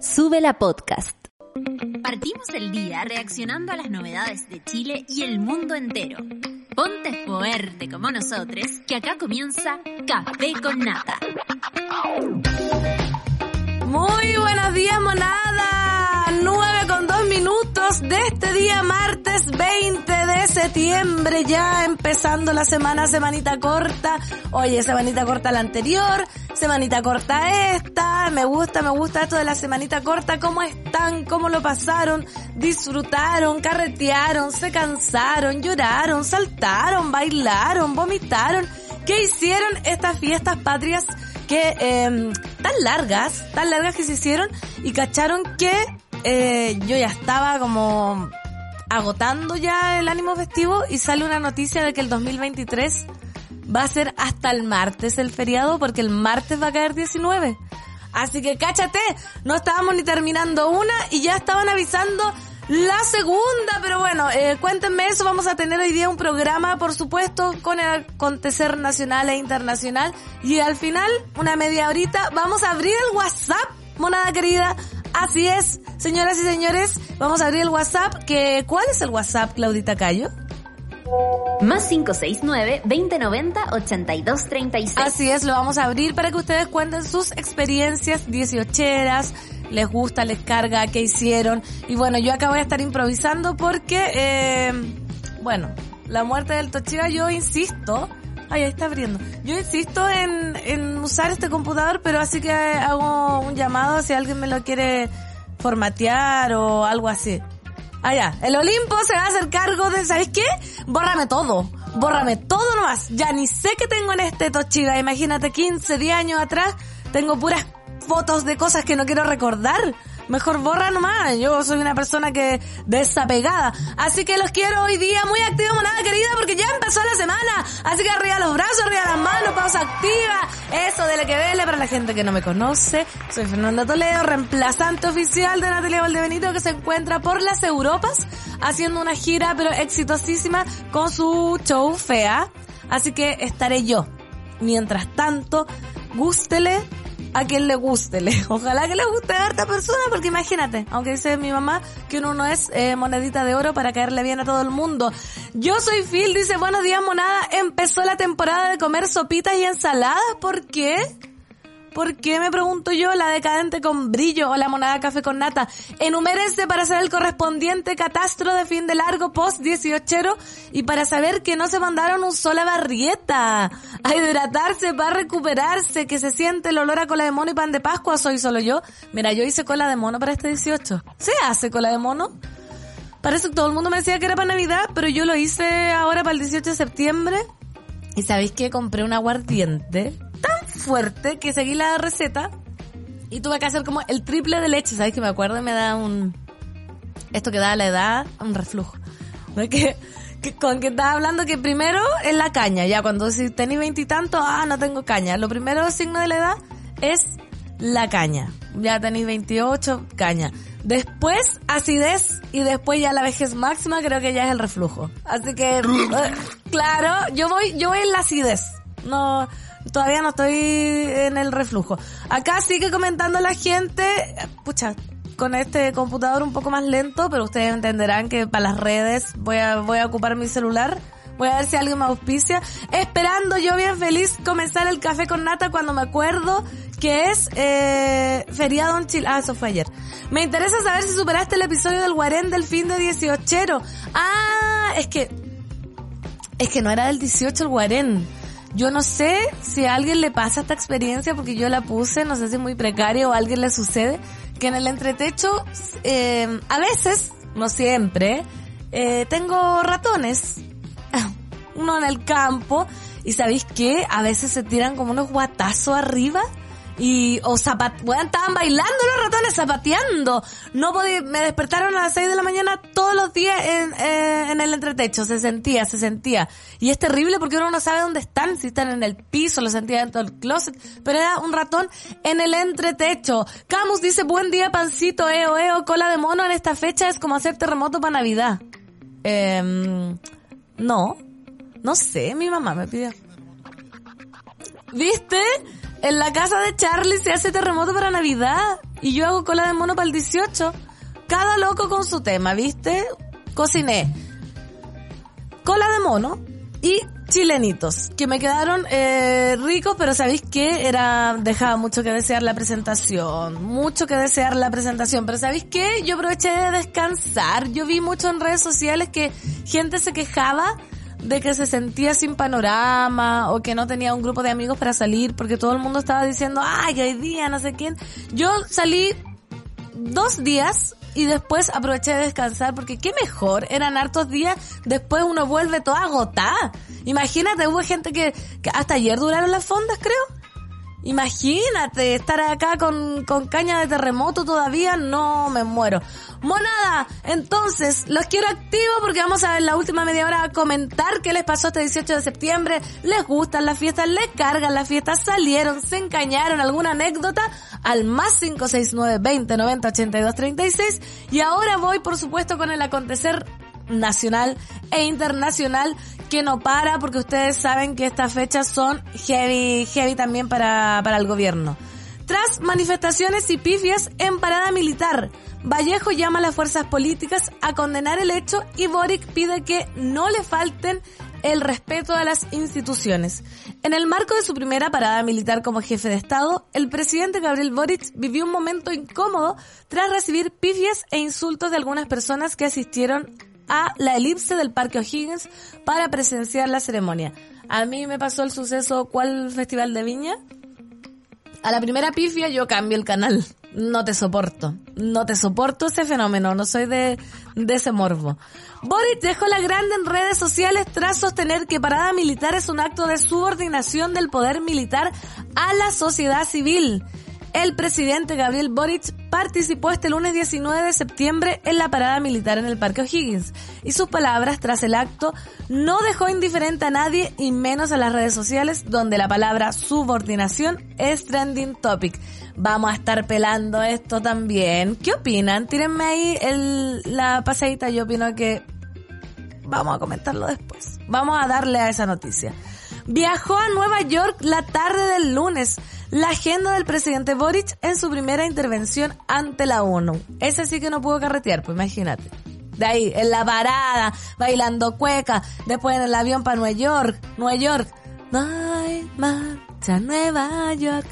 Sube la podcast. Partimos el día reaccionando a las novedades de Chile y el mundo entero. Ponte fuerte como nosotros, que acá comienza Café con Nata. Muy buenos días, monada. 9 con 2 minutos de este día martes 20 de septiembre, ya empezando la semana, semanita corta. Oye, semanita corta la anterior, semanita corta esta. Me gusta, me gusta esto de la semanita corta. ¿Cómo están? ¿Cómo lo pasaron? Disfrutaron, carretearon, se cansaron, lloraron, saltaron, bailaron, vomitaron. ¿Qué hicieron estas fiestas patrias? que eh, tan largas, tan largas que se hicieron y cacharon que eh, yo ya estaba como agotando ya el ánimo festivo y sale una noticia de que el 2023 va a ser hasta el martes el feriado porque el martes va a caer 19. Así que cáchate, no estábamos ni terminando una y ya estaban avisando la segunda, pero bueno, eh, cuéntenme eso, vamos a tener hoy día un programa, por supuesto, con el acontecer nacional e internacional. Y al final, una media horita, vamos a abrir el WhatsApp, monada querida. Así es, señoras y señores, vamos a abrir el WhatsApp, que, ¿cuál es el WhatsApp, Claudita Cayo? Más 569-2090-8236. Así es, lo vamos a abrir para que ustedes cuenten sus experiencias dieciocheras, les gusta, les carga, qué hicieron. Y bueno, yo acá voy a estar improvisando porque, eh, bueno, la muerte del Tochiba yo insisto, ay, ahí está abriendo, yo insisto en, en usar este computador, pero así que hago un llamado si alguien me lo quiere formatear o algo así. Ah, ya. El Olimpo se va a hacer cargo de, ¿sabéis qué? Bórrame todo. Bórrame todo nomás. Ya ni sé qué tengo en este Toshiba. Imagínate 15, 10 años atrás. Tengo puras fotos de cosas que no quiero recordar. Mejor borra nomás. Yo soy una persona que desapegada. Así que los quiero hoy día muy activos, monada querida, porque ya empezó la semana. Así que arriba los brazos, arriba las manos, pausa activa. Eso de la que vele para la gente que no me conoce. Soy Fernanda Toledo, reemplazante oficial de Natalia Valdebenito, que se encuentra por las Europas haciendo una gira, pero exitosísima, con su show Fea. Así que estaré yo. Mientras tanto, gústele a quien le guste. Le, ojalá que le guste a harta persona, porque imagínate, aunque dice mi mamá que uno no es eh, monedita de oro para caerle bien a todo el mundo. Yo soy Phil, dice, buenos días monada, empezó la temporada de comer sopitas y ensaladas, ¿por qué? ¿Por qué me pregunto yo la decadente con brillo o la monada café con nata? Enumérense para hacer el correspondiente catastro de fin de largo post 18 y para saber que no se mandaron un sola barrieta. A hidratarse para recuperarse, que se siente el olor a cola de mono y pan de Pascua, soy solo yo. Mira, yo hice cola de mono para este 18. ¿Se hace cola de mono? Parece que todo el mundo me decía que era para Navidad, pero yo lo hice ahora para el 18 de septiembre. Y sabéis que compré un aguardiente tan fuerte que seguí la receta y tuve que hacer como el triple de leche, ¿sabes? Que me acuerdo me da un... Esto que da la edad, un reflujo. ¿No? Con que estaba hablando que primero es la caña, ya cuando si tenéis veintitantos, ah, no tengo caña. Lo primero signo de la edad es la caña. Ya tenéis 28, caña. Después acidez y después ya la vejez máxima creo que ya es el reflujo. Así que, claro, yo voy, yo voy en la acidez. No, todavía no estoy en el reflujo. Acá sigue comentando la gente, pucha, con este computador un poco más lento, pero ustedes entenderán que para las redes voy a, voy a ocupar mi celular. Voy a ver si alguien me auspicia. Esperando yo bien feliz comenzar el café con nata cuando me acuerdo que es eh, feriado en Chile. Ah, eso fue ayer. Me interesa saber si superaste el episodio del Guarén del fin de 18. Ah, es que... Es que no era del 18 el Guarén. Yo no sé si a alguien le pasa esta experiencia porque yo la puse, no sé si es muy precario o a alguien le sucede, que en el entretecho, eh, a veces, no siempre, eh, tengo ratones. Uno en el campo y ¿sabéis qué? A veces se tiran como unos guatazos arriba y o zapat bueno, estaban bailando los ratones zapateando. No podía me despertaron a las 6 de la mañana todos los días en, eh, en el entretecho. Se sentía se sentía. Y es terrible porque uno no sabe dónde están si están en el piso lo sentía dentro del closet pero era un ratón en el entretecho. Camus dice buen día pancito eo eo cola de mono en esta fecha es como hacer terremoto para navidad eh, no no sé mi mamá me pidió. ¿Viste? En la casa de Charlie se hace terremoto para Navidad y yo hago cola de mono para el 18. Cada loco con su tema, ¿viste? Cociné cola de mono y chilenitos, que me quedaron eh, ricos, pero ¿sabéis qué? Era, dejaba mucho que desear la presentación, mucho que desear la presentación, pero ¿sabéis qué? Yo aproveché de descansar, yo vi mucho en redes sociales que gente se quejaba de que se sentía sin panorama o que no tenía un grupo de amigos para salir porque todo el mundo estaba diciendo, ay, hoy día, no sé quién. Yo salí dos días y después aproveché de descansar porque qué mejor, eran hartos días, después uno vuelve toda agotada. Imagínate, hubo gente que, que hasta ayer duraron las fondas, creo. Imagínate estar acá con, con caña de terremoto todavía, no me muero. Monada, entonces, los quiero activos porque vamos a ver la última media hora a comentar qué les pasó este 18 de septiembre. ¿Les gustan las fiestas? ¿Les cargan las fiestas? ¿Salieron? ¿Se encañaron? ¿Alguna anécdota? Al más 569 20 90 82 36. Y ahora voy, por supuesto, con el acontecer nacional e internacional que no para porque ustedes saben que estas fechas son heavy, heavy también para, para el gobierno. Tras manifestaciones y pifias en parada militar, Vallejo llama a las fuerzas políticas a condenar el hecho y Boric pide que no le falten el respeto a las instituciones. En el marco de su primera parada militar como jefe de Estado, el presidente Gabriel Boric vivió un momento incómodo tras recibir pifias e insultos de algunas personas que asistieron a la elipse del Parque O'Higgins para presenciar la ceremonia. A mí me pasó el suceso, ¿cuál festival de viña? A la primera pifia yo cambio el canal. No te soporto. No te soporto ese fenómeno. No soy de, de ese morbo. Boris dejó la grande en redes sociales tras sostener que parada militar es un acto de subordinación del poder militar a la sociedad civil. El presidente Gabriel Boric participó este lunes 19 de septiembre en la parada militar en el Parque O'Higgins y sus palabras tras el acto no dejó indiferente a nadie y menos a las redes sociales donde la palabra subordinación es trending topic. Vamos a estar pelando esto también. ¿Qué opinan? Tírenme ahí el, la pasadita. Yo opino que vamos a comentarlo después. Vamos a darle a esa noticia. Viajó a Nueva York la tarde del lunes la agenda del presidente Boric en su primera intervención ante la ONU. Ese sí que no pudo carretear, pues imagínate. De ahí, en la parada, bailando cueca, después en el avión para Nueva York, Nueva York. Hay marcha Nueva York.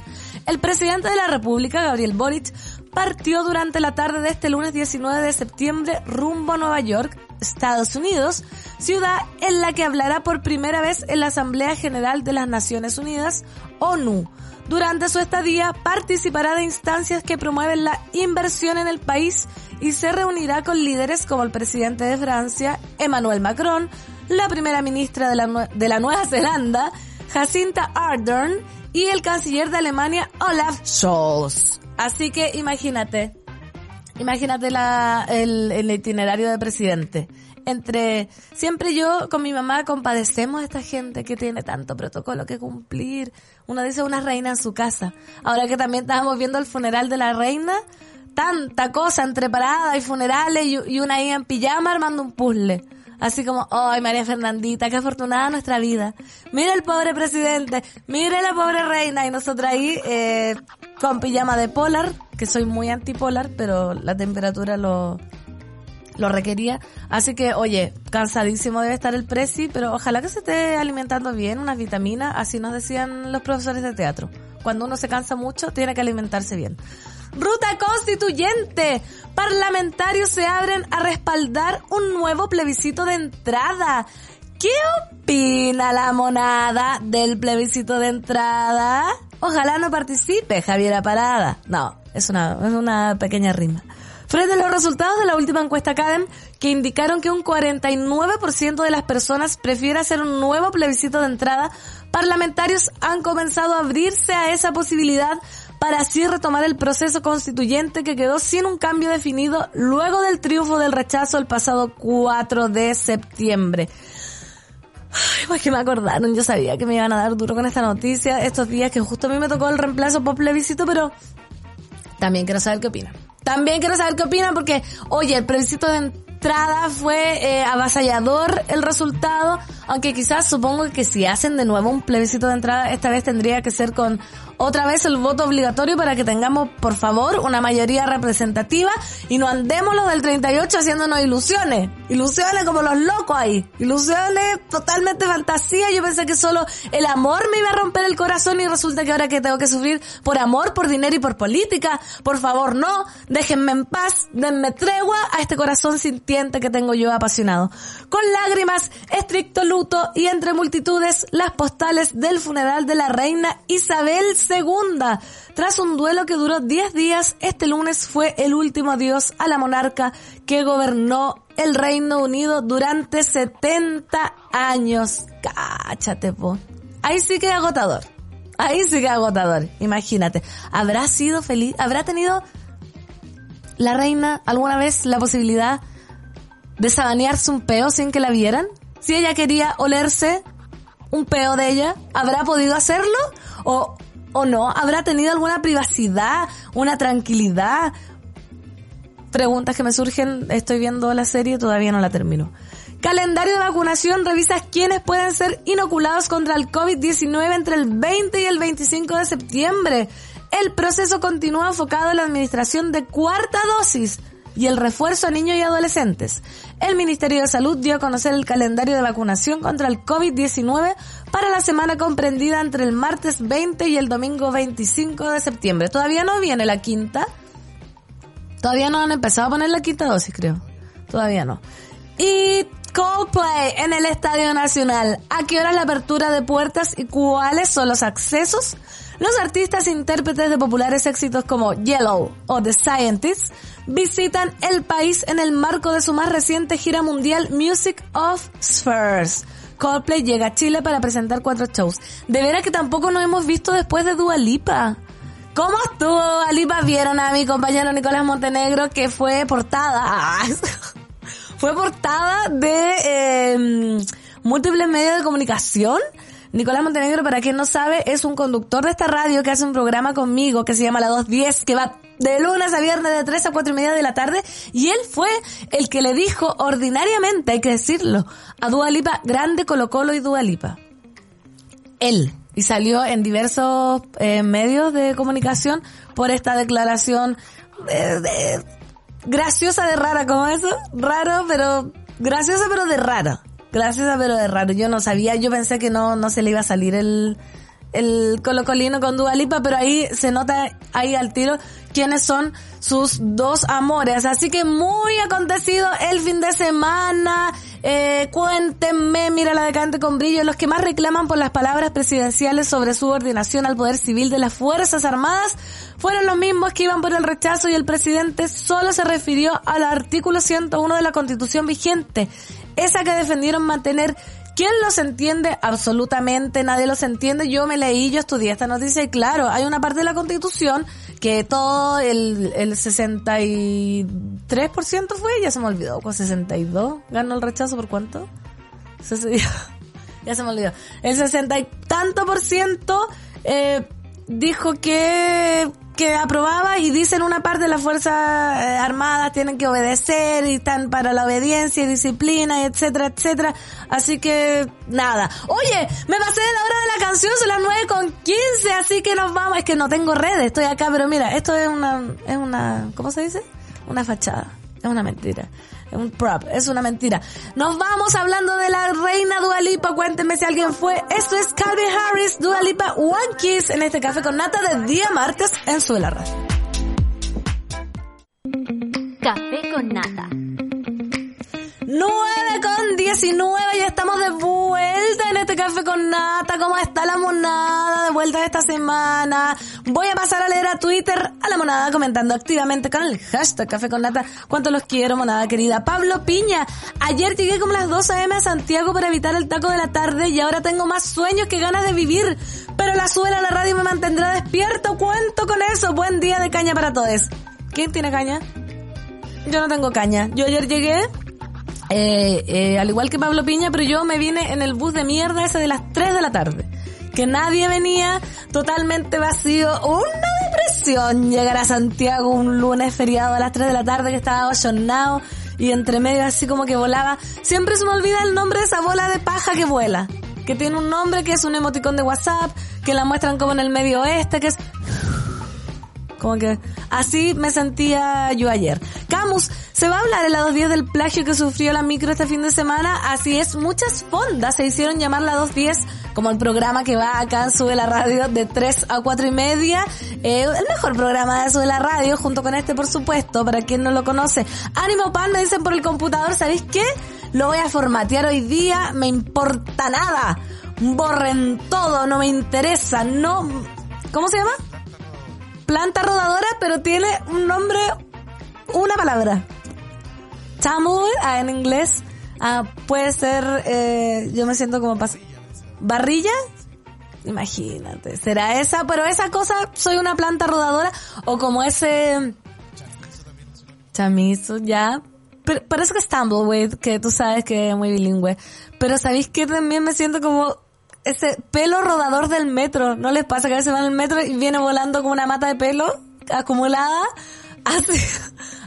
El presidente de la República, Gabriel Boric, partió durante la tarde de este lunes 19 de septiembre rumbo a Nueva York, Estados Unidos, ciudad en la que hablará por primera vez en la Asamblea General de las Naciones Unidas, ONU, durante su estadía participará de instancias que promueven la inversión en el país y se reunirá con líderes como el presidente de Francia, Emmanuel Macron, la primera ministra de la, de la Nueva Zelanda, Jacinta Ardern, y el canciller de Alemania, Olaf Scholz. Así que imagínate, imagínate la, el, el itinerario de presidente entre siempre yo con mi mamá compadecemos a esta gente que tiene tanto protocolo que cumplir. Uno dice una reina en su casa. Ahora que también estábamos viendo el funeral de la reina, tanta cosa entre paradas y funerales y, una ahí en pijama armando un puzzle. Así como, ay María Fernandita, qué afortunada nuestra vida. Mira el pobre presidente, mira la pobre reina y nosotros ahí eh, con pijama de polar, que soy muy antipolar, pero la temperatura lo, lo requería. Así que, oye, cansadísimo debe estar el presi, pero ojalá que se esté alimentando bien, unas vitaminas, así nos decían los profesores de teatro. Cuando uno se cansa mucho, tiene que alimentarse bien. Ruta constituyente. Parlamentarios se abren a respaldar un nuevo plebiscito de entrada. ¿Qué opina la monada del plebiscito de entrada? Ojalá no participe Javiera Parada. No, es una, es una pequeña rima. Frente a los resultados de la última encuesta CADEM, que indicaron que un 49% de las personas prefiere hacer un nuevo plebiscito de entrada, parlamentarios han comenzado a abrirse a esa posibilidad para así retomar el proceso constituyente que quedó sin un cambio definido luego del triunfo del rechazo el pasado 4 de septiembre. Ay, pues que me acordaron, yo sabía que me iban a dar duro con esta noticia estos días que justo a mí me tocó el reemplazo por plebiscito, pero también quiero saber qué opinan. También quiero saber qué opinan porque, oye, el plebiscito de entrada fue eh, avasallador el resultado, aunque quizás supongo que si hacen de nuevo un plebiscito de entrada, esta vez tendría que ser con otra vez el voto obligatorio para que tengamos, por favor, una mayoría representativa y no andemos los del 38 haciéndonos ilusiones. Ilusiones como los locos ahí. Ilusiones totalmente fantasía. Yo pensé que solo el amor me iba a romper el corazón y resulta que ahora que tengo que sufrir por amor, por dinero y por política. Por favor, no. Déjenme en paz. Denme tregua a este corazón sintiente que tengo yo apasionado. Con lágrimas, estricto y entre multitudes las postales del funeral de la reina Isabel II. Tras un duelo que duró 10 días, este lunes fue el último adiós a la monarca que gobernó el Reino Unido durante 70 años. Cáchate, po. Ahí sí que agotador. Ahí sí que agotador. Imagínate. ¿Habrá sido feliz? ¿Habrá tenido la reina alguna vez la posibilidad de sabanearse un peo sin que la vieran? Si ella quería olerse un peo de ella, ¿habrá podido hacerlo? ¿O, o no? ¿Habrá tenido alguna privacidad, una tranquilidad? Preguntas que me surgen, estoy viendo la serie, todavía no la termino. Calendario de vacunación, revisa quiénes pueden ser inoculados contra el COVID-19 entre el 20 y el 25 de septiembre. El proceso continúa enfocado en la administración de cuarta dosis y el refuerzo a niños y adolescentes. El Ministerio de Salud dio a conocer el calendario de vacunación contra el COVID-19 para la semana comprendida entre el martes 20 y el domingo 25 de septiembre. Todavía no viene la quinta. Todavía no han empezado a poner la quinta dosis, creo. Todavía no. Y Coldplay en el Estadio Nacional. ¿A qué hora es la apertura de puertas y cuáles son los accesos? Los artistas e intérpretes de populares éxitos como Yellow o The Scientists visitan el país en el marco de su más reciente gira mundial Music of Spheres. Coldplay llega a Chile para presentar cuatro shows. De veras que tampoco nos hemos visto después de Dua Lipa. ¿Cómo estuvo Dua Lipa? Vieron a mi compañero Nicolás Montenegro que fue portada. fue portada de eh, múltiples medios de comunicación Nicolás Montenegro, para quien no sabe, es un conductor de esta radio que hace un programa conmigo que se llama La 210, que va de lunes a viernes de 3 a 4 y media de la tarde, y él fue el que le dijo ordinariamente, hay que decirlo, a Dualipa, grande Colo Colo y Dualipa. Él. Y salió en diversos eh, medios de comunicación por esta declaración de, graciosa de rara, como eso, raro, pero graciosa pero de rara. Gracias, pero de raro. Yo no sabía, yo pensé que no, no se le iba a salir el, el colocolino con Dualipa, pero ahí se nota ahí al tiro quiénes son sus dos amores. Así que muy acontecido el fin de semana. Eh, cuéntenme, mira la decante con brillo, los que más reclaman por las palabras presidenciales sobre subordinación al poder civil de las Fuerzas Armadas fueron los mismos que iban por el rechazo y el presidente solo se refirió al artículo 101 de la constitución vigente, esa que defendieron mantener ¿Quién los entiende? Absolutamente nadie los entiende. Yo me leí, yo estudié esta noticia y claro, hay una parte de la constitución que todo el, el 63% fue, ya se me olvidó, con 62 ganó el rechazo por cuánto? ya se me olvidó. El 60 y tanto por ciento eh, dijo que que aprobaba y dicen una parte de las Fuerzas eh, Armadas tienen que obedecer y están para la obediencia y disciplina y etcétera, etcétera. Así que nada. Oye, me pasé de la hora de la canción, son las nueve con 15, así que nos vamos. Es que no tengo redes, estoy acá, pero mira, esto es una, es una, ¿cómo se dice? Una fachada. Es una mentira un prop, es una mentira. Nos vamos hablando de la reina Dualipa, cuéntenme si alguien fue. Esto es Calvin Harris, Dualipa One Kiss en este café con nata de día martes en su Radio. Café con nata. 9 con 19, ya estamos de vuelta en este café con nata. ¿Cómo está la monada de vuelta esta semana? Voy a pasar a leer a Twitter a la monada comentando activamente con el hashtag café con nata. ¿Cuánto los quiero, monada querida? Pablo Piña, ayer llegué como las 12 am a Santiago para evitar el taco de la tarde y ahora tengo más sueños que ganas de vivir. Pero la suela a la radio me mantendrá despierto. Cuento con eso. Buen día de caña para todos. ¿Quién tiene caña? Yo no tengo caña. Yo ayer llegué eh, eh, al igual que Pablo Piña, pero yo me vine en el bus de mierda ese de las 3 de la tarde. Que nadie venía, totalmente vacío. Una depresión llegar a Santiago un lunes feriado a las 3 de la tarde que estaba ollonado y entre medio así como que volaba. Siempre se me olvida el nombre de esa bola de paja que vuela. que tiene un nombre que es un emoticón de WhatsApp, que la muestran como en el medio oeste, que es como que así me sentía yo ayer. Camus, se va a hablar en la 210 del plagio que sufrió la micro este fin de semana. Así es, muchas fondas se hicieron llamar la 210 como el programa que va acá Sube la Radio de 3 a 4 y media. Eh, el mejor programa de Sube la Radio, junto con este por supuesto, para quien no lo conoce. Ánimo Pan, me dicen por el computador, ¿sabéis qué? Lo voy a formatear hoy día, me importa nada. Borren todo, no me interesa, no... ¿Cómo se llama? planta rodadora, pero tiene un nombre, una palabra. Tamul, ah, en inglés, ah, puede ser, eh, yo me siento como pas barrilla. Imagínate, será esa, pero esa cosa, soy una planta rodadora, o como ese chamizo, ya. Pero parece que es Tumbleweed, que tú sabes que es muy bilingüe. Pero sabéis que también me siento como ese pelo rodador del metro. ¿No les pasa que a veces van el metro y viene volando como una mata de pelo acumulada? Así,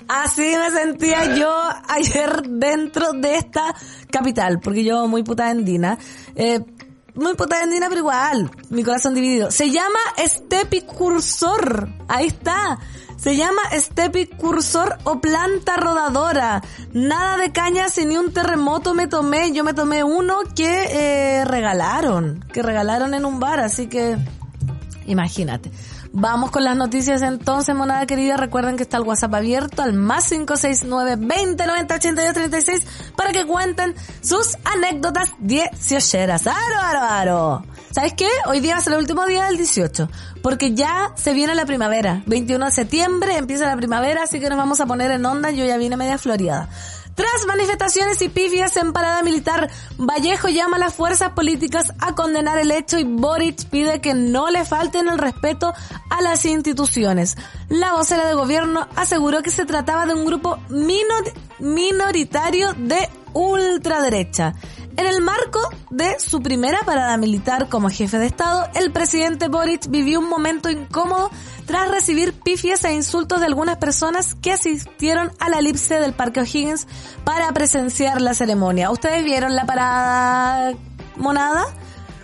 así me sentía yo ayer dentro de esta capital, porque yo muy puta andina. Eh, muy puta andina, pero igual, mi corazón dividido. Se llama Estepicursor. Ahí está. Se llama Estepicursor o planta rodadora. Nada de cañas y ni un terremoto me tomé. Yo me tomé uno que eh, regalaron, que regalaron en un bar, así que imagínate. Vamos con las noticias entonces, monada querida. Recuerden que está el WhatsApp abierto al más 569 20 90 82 36 para que cuenten sus anécdotas dieciocheras. ¡Aro, aro, aro! ¿Sabes qué? Hoy día ser el último día del 18. Porque ya se viene la primavera. 21 de septiembre empieza la primavera, así que nos vamos a poner en onda. Yo ya vine media floreada. Tras manifestaciones y pifias en parada militar, Vallejo llama a las fuerzas políticas a condenar el hecho y Boric pide que no le falten el respeto a las instituciones. La vocera de gobierno aseguró que se trataba de un grupo minoritario de ultraderecha. En el marco de su primera parada militar como jefe de Estado, el presidente Boric vivió un momento incómodo tras recibir pifias e insultos de algunas personas que asistieron a la elipse del Parque O'Higgins para presenciar la ceremonia. ¿Ustedes vieron la parada monada?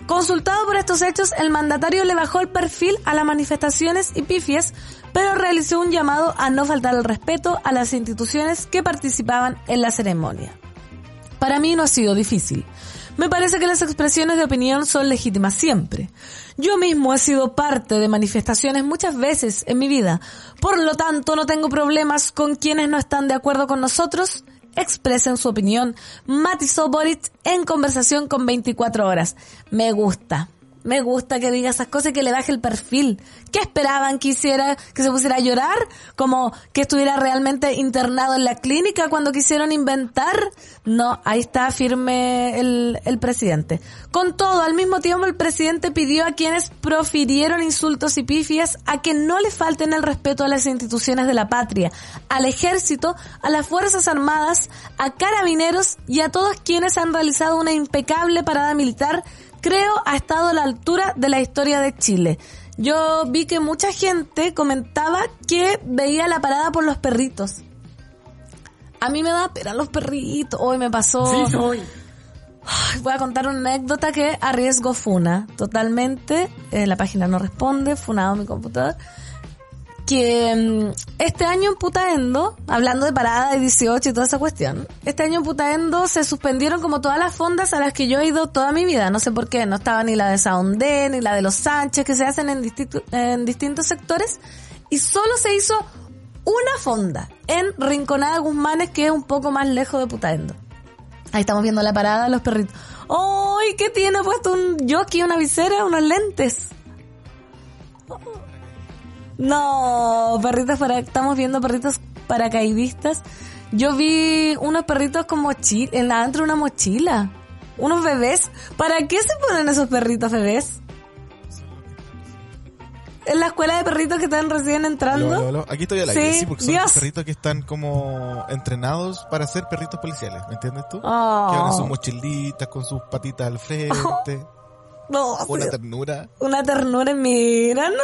Consultado por estos hechos, el mandatario le bajó el perfil a las manifestaciones y pifias, pero realizó un llamado a no faltar el respeto a las instituciones que participaban en la ceremonia. Para mí no ha sido difícil. Me parece que las expresiones de opinión son legítimas siempre. Yo mismo he sido parte de manifestaciones muchas veces en mi vida. Por lo tanto, no tengo problemas con quienes no están de acuerdo con nosotros. Expresen su opinión. Matizó Boric en conversación con 24 horas. Me gusta. Me gusta que diga esas cosas y que le baje el perfil. ¿Qué esperaban que hiciera, que se pusiera a llorar? Como que estuviera realmente internado en la clínica cuando quisieron inventar. No, ahí está firme el, el presidente. Con todo, al mismo tiempo el presidente pidió a quienes profirieron insultos y pifias a que no le falten el respeto a las instituciones de la patria, al ejército, a las fuerzas armadas, a carabineros y a todos quienes han realizado una impecable parada militar creo ha estado a la altura de la historia de Chile. Yo vi que mucha gente comentaba que veía la parada por los perritos. A mí me da pena los perritos. Hoy me pasó. Sí, soy. Voy a contar una anécdota que arriesgo Funa. Totalmente. Eh, la página no responde. Funado mi computador que mm, este año en Putaendo, hablando de parada de 18 y toda esa cuestión, este año en Putaendo se suspendieron como todas las fondas a las que yo he ido toda mi vida. No sé por qué, no estaba ni la de Saundé, ni la de los Sánchez, que se hacen en, distintos sectores, y solo se hizo una fonda en Rinconada Guzmanes, que es un poco más lejos de Putaendo. Ahí estamos viendo la parada de los perritos. ¡Ay, qué tiene puesto un jockey, una visera, unos lentes! No, perritos para, estamos viendo perritos paracaidistas. Yo vi unos perritos con mochila, en la de una mochila. Unos bebés. ¿Para qué se ponen esos perritos bebés? En la escuela de perritos que están recién entrando. Aquí estoy al aire, Sí, sí, porque son Dios. los perritos que están como entrenados para ser perritos policiales, ¿me entiendes tú? Oh. Que van en sus mochilitas, con sus patitas al frente, No, una ternura. Una ternura, mira, no.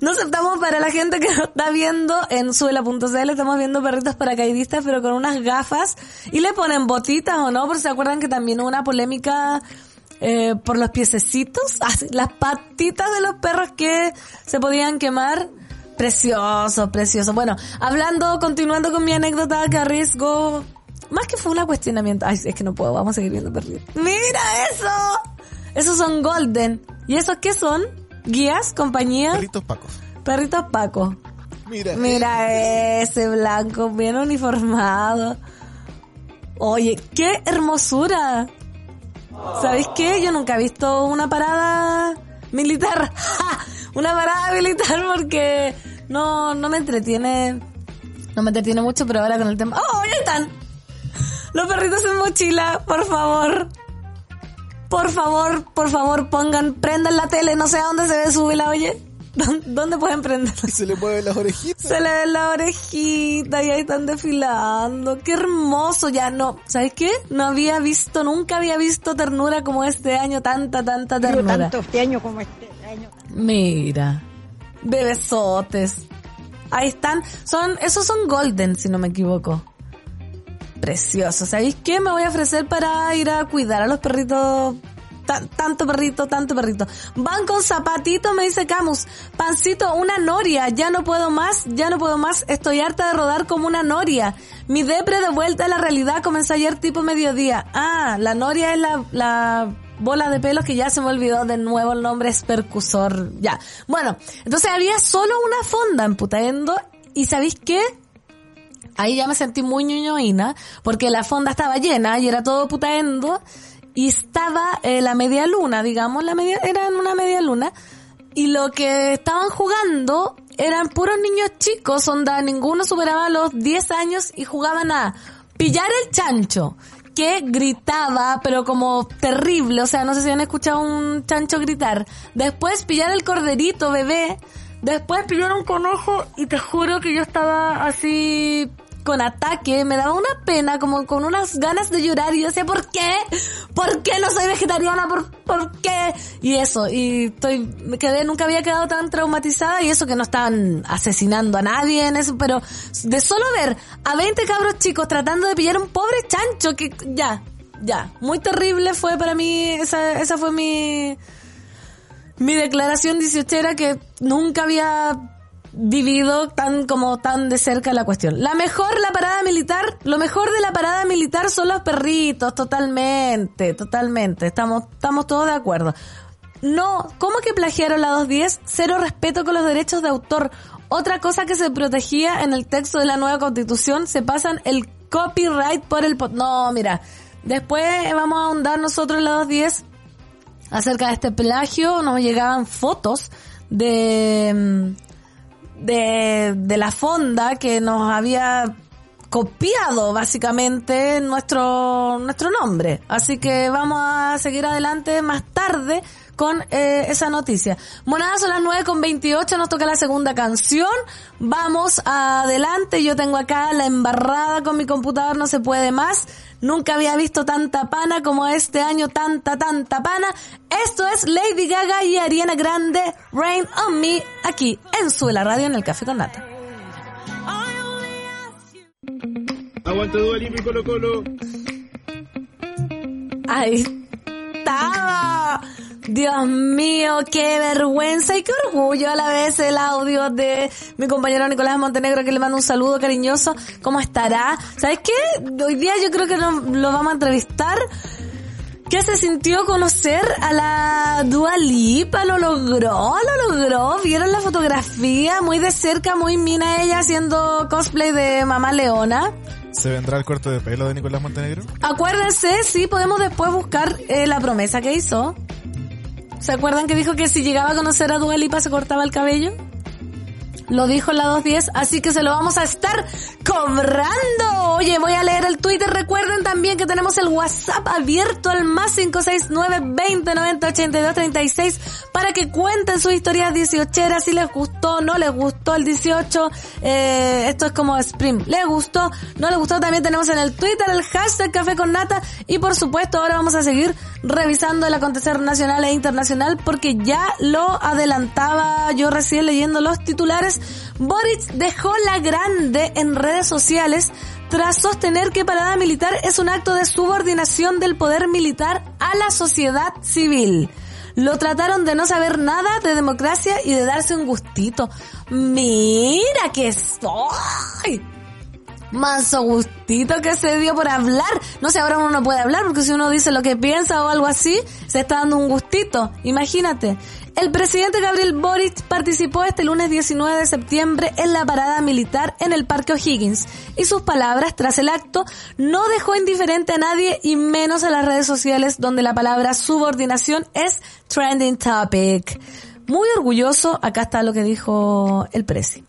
No estamos para la gente que nos está viendo en suela.cl, estamos viendo perritos paracaidistas, pero con unas gafas y le ponen botitas o no, porque se acuerdan que también hubo una polémica eh, por los piececitos, las patitas de los perros que se podían quemar. Precioso, precioso. Bueno, hablando, continuando con mi anécdota que arriesgo, más que fue un cuestionamiento. Ay, es que no puedo, vamos a seguir viendo perritos. ¡Mira eso! Esos son golden. ¿Y esos qué son? ¿Guías? ¿Compañía? Perritos pacos. Perritos pacos. Mira. Mira ese blanco, bien uniformado. Oye, qué hermosura. ¿Sabéis qué? Yo nunca he visto una parada militar. Una parada militar porque no, no me entretiene. No me entretiene mucho, pero ahora con el tema. ¡Oh, ya están! Los perritos en mochila, por favor. Por favor, por favor, pongan, prendan la tele, no sé a dónde se ve su la oye. ¿Dó- ¿Dónde pueden prender? Se le mueven las orejitas. Se le ve la orejita y ahí están desfilando. Qué hermoso, ya no. ¿Sabes qué? No había visto, nunca había visto ternura como este año, tanta, tanta Pero ternura. tanto este año como este año. Mira, bebesotes. Ahí están, son, esos son golden, si no me equivoco. Preciosos. ¿Sabéis qué? Me voy a ofrecer para ir a cuidar a los perritos. Ta- tanto perrito, tanto perrito. Van con zapatitos, me dice Camus. Pancito, una noria. Ya no puedo más, ya no puedo más. Estoy harta de rodar como una noria. Mi depre de vuelta a la realidad comenzó ayer tipo mediodía. Ah, la noria es la, la bola de pelos que ya se me olvidó de nuevo el nombre es percusor. Ya. Bueno, entonces había solo una fonda en Putaendo. ¿Y sabéis qué? Ahí ya me sentí muy ñoñoína, porque la fonda estaba llena y era todo putaendo, y estaba eh, la media luna, digamos, la media, era una media luna, y lo que estaban jugando eran puros niños chicos, onda, ninguno superaba los 10 años y jugaban a pillar el chancho, que gritaba, pero como terrible, o sea, no sé si han escuchado un chancho gritar. Después pillar el corderito, bebé, Después pillaron un conejo y te juro que yo estaba así con ataque, me daba una pena, como con unas ganas de llorar y yo decía, ¿por qué? ¿Por qué no soy vegetariana? ¿Por, por qué? Y eso, y estoy, me quedé, nunca había quedado tan traumatizada y eso que no estaban asesinando a nadie en eso, pero de solo ver a 20 cabros chicos tratando de pillar un pobre chancho que ya, ya, muy terrible fue para mí, esa, esa fue mi, mi declaración dieciochera que nunca había vivido tan como tan de cerca la cuestión. La mejor, la parada militar, lo mejor de la parada militar son los perritos, totalmente, totalmente. Estamos, estamos todos de acuerdo. No, ¿cómo que plagiaron la 210? Cero respeto con los derechos de autor. Otra cosa que se protegía en el texto de la nueva constitución, se pasan el copyright por el... po- No, mira, después vamos a ahondar nosotros en la 210 acerca de este plagio, nos llegaban fotos de, mm, de, de la fonda que nos había copiado básicamente nuestro, nuestro nombre. Así que vamos a seguir adelante más tarde con eh, esa noticia. Monadas son las 9 con 28, nos toca la segunda canción. Vamos adelante, yo tengo acá la embarrada con mi computador, no se puede más. Nunca había visto tanta pana como este año, tanta, tanta pana. Esto es Lady Gaga y Ariana Grande, Rain on Me, aquí en Sube la Radio en el Café con Nata. Aguanta y Colo Colo. Ahí estaba. Dios mío, qué vergüenza y qué orgullo a la vez el audio de mi compañero Nicolás Montenegro que le mando un saludo cariñoso. ¿Cómo estará? ¿Sabes qué? Hoy día yo creo que lo, lo vamos a entrevistar. ¿Qué se sintió conocer a la Dua Lipa? ¿Lo logró? ¿Lo logró? ¿Vieron la fotografía? Muy de cerca, muy mina ella haciendo cosplay de Mamá Leona. ¿Se vendrá el corte de pelo de Nicolás Montenegro? Acuérdense, sí, podemos después buscar eh, la promesa que hizo. ¿Se acuerdan que dijo que si llegaba a conocer a Dua Lipa se cortaba el cabello? Lo dijo la 210, así que se lo vamos a estar cobrando. Oye, voy a leer el Twitter. Recuerden también que tenemos el WhatsApp abierto al más 569 20 90 82 36 para que cuenten sus historias 18 si les gustó, no les gustó el 18. Eh, esto es como Spring. ¿Les gustó? ¿No les gustó? También tenemos en el Twitter el hashtag Café con Nata y por supuesto ahora vamos a seguir revisando el acontecer nacional e internacional porque ya lo adelantaba yo recién leyendo los titulares. Boric dejó la grande en redes sociales tras sostener que parada militar es un acto de subordinación del poder militar a la sociedad civil. Lo trataron de no saber nada de democracia y de darse un gustito. Mira que soy. Manso gustito que se dio por hablar. No sé, ahora uno no puede hablar porque si uno dice lo que piensa o algo así, se está dando un gustito. Imagínate. El presidente Gabriel Boric participó este lunes 19 de septiembre en la parada militar en el Parque O'Higgins y sus palabras tras el acto no dejó indiferente a nadie y menos a las redes sociales donde la palabra subordinación es trending topic. Muy orgulloso, acá está lo que dijo el presi.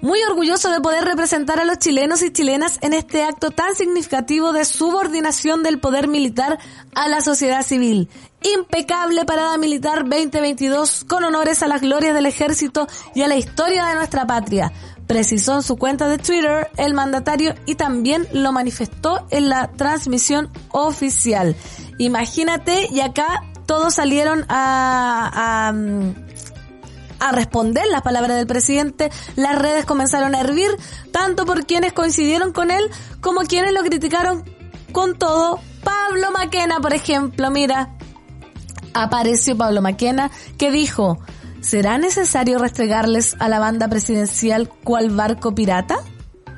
Muy orgulloso de poder representar a los chilenos y chilenas en este acto tan significativo de subordinación del poder militar a la sociedad civil. Impecable parada militar 2022 con honores a las glorias del ejército y a la historia de nuestra patria. Precisó en su cuenta de Twitter el mandatario y también lo manifestó en la transmisión oficial. Imagínate, y acá todos salieron a, a, a responder las palabras del presidente, las redes comenzaron a hervir, tanto por quienes coincidieron con él como quienes lo criticaron con todo. Pablo Maquena, por ejemplo, mira, apareció Pablo Maquena que dijo, ¿será necesario restregarles a la banda presidencial cual barco pirata?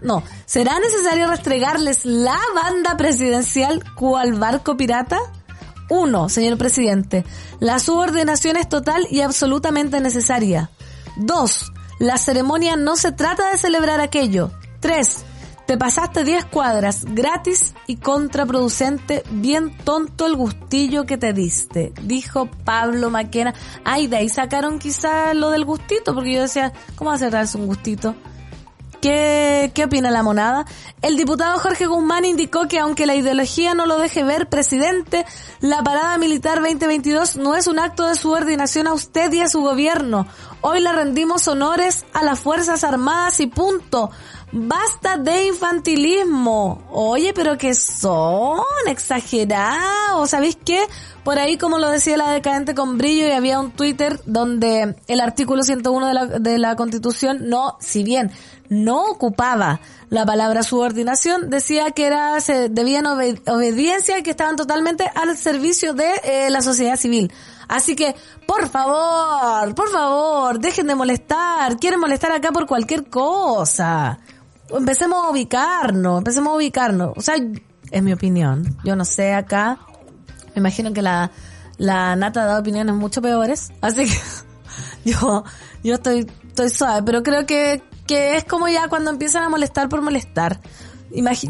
No, ¿será necesario restregarles la banda presidencial cual barco pirata? Uno, señor presidente, la subordinación es total y absolutamente necesaria. Dos, la ceremonia no se trata de celebrar aquello. Tres, te pasaste 10 cuadras gratis y contraproducente, bien tonto el gustillo que te diste, dijo Pablo Maquena. Ay, de ahí sacaron quizá lo del gustito, porque yo decía, ¿cómo va a darse un gustito? ¿Qué, ¿Qué opina la monada? El diputado Jorge Guzmán indicó que aunque la ideología no lo deje ver, presidente, la parada militar 2022 no es un acto de subordinación a usted y a su gobierno. Hoy le rendimos honores a las Fuerzas Armadas y punto. Basta de infantilismo. Oye, pero que son exagerados. ¿Sabéis qué? Por ahí, como lo decía la decadente con brillo, y había un Twitter donde el artículo 101 de la, de la Constitución no, si bien no ocupaba la palabra subordinación, decía que era, se debían obed obediencia y que estaban totalmente al servicio de eh, la sociedad civil. Así que, por favor, por favor, dejen de molestar. Quieren molestar acá por cualquier cosa. Empecemos a ubicarnos, empecemos a ubicarnos. O sea, es mi opinión. Yo no sé acá. Me imagino que la, la nata dado opiniones mucho peores. Así que yo, yo estoy, estoy suave. Pero creo que, que es como ya cuando empiezan a molestar por molestar.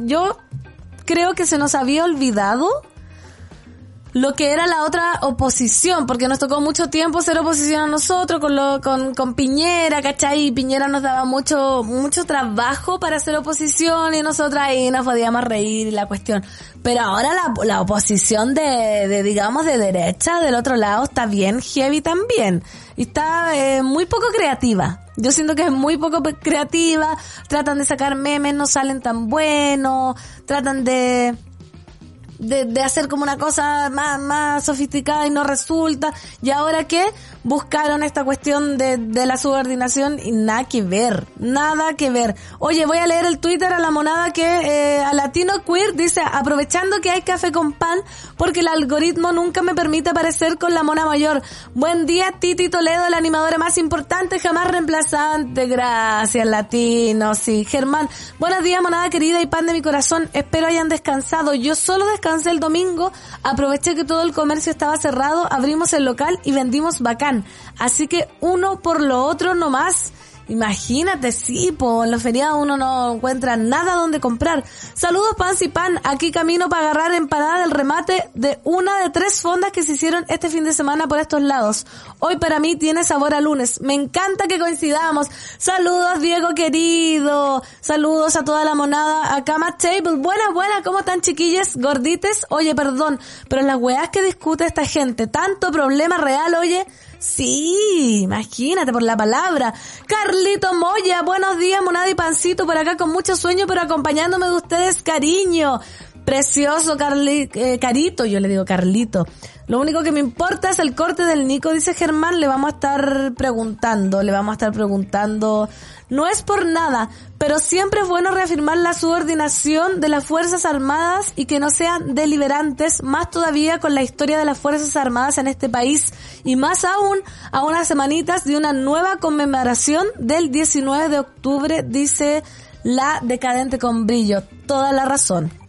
Yo creo que se nos había olvidado lo que era la otra oposición, porque nos tocó mucho tiempo ser oposición a nosotros con lo, con, con Piñera, ¿cachai? Y Piñera nos daba mucho, mucho trabajo para hacer oposición y nosotras ahí nos podíamos reír y la cuestión. Pero ahora la, la oposición de, de, digamos, de derecha del otro lado está bien heavy también. Y está eh, muy poco creativa. Yo siento que es muy poco creativa, tratan de sacar memes, no salen tan buenos, tratan de, de, de, hacer como una cosa más, más sofisticada y no resulta. Y ahora que buscaron esta cuestión de, de la subordinación y nada que ver, nada que ver. Oye, voy a leer el Twitter a la monada que eh, a Latino Queer dice, aprovechando que hay café con pan, porque el algoritmo nunca me permite aparecer con la mona mayor. Buen día, Titi Toledo, la animadora más importante, jamás reemplazante. Gracias, Latino. Sí, Germán. Buenos días, monada querida y pan de mi corazón. Espero hayan descansado. Yo solo descansé el domingo, aproveché que todo el comercio estaba cerrado, abrimos el local y vendimos bacán. Así que uno por lo otro nomás. Imagínate, sí, por los feriados uno no encuentra nada donde comprar. Saludos, Pan y Pan. Aquí camino para agarrar empanada del remate de una de tres fondas que se hicieron este fin de semana por estos lados. Hoy para mí tiene sabor a lunes. Me encanta que coincidamos. Saludos, Diego querido. Saludos a toda la monada. Acá Matt Table. Buenas, buenas. ¿Cómo están, chiquillas? Gordites. Oye, perdón, pero las weas que discute esta gente, tanto problema real, oye. Sí, imagínate por la palabra. Carlito Moya, buenos días, monada y pancito por acá con mucho sueño, pero acompañándome de ustedes, cariño. Precioso Carli, eh, Carito, yo le digo Carlito. Lo único que me importa es el corte del Nico, dice Germán, le vamos a estar preguntando, le vamos a estar preguntando. No es por nada, pero siempre es bueno reafirmar la subordinación de las Fuerzas Armadas y que no sean deliberantes, más todavía con la historia de las Fuerzas Armadas en este país y más aún a unas semanitas de una nueva conmemoración del 19 de octubre, dice la decadente con brillo. Toda la razón.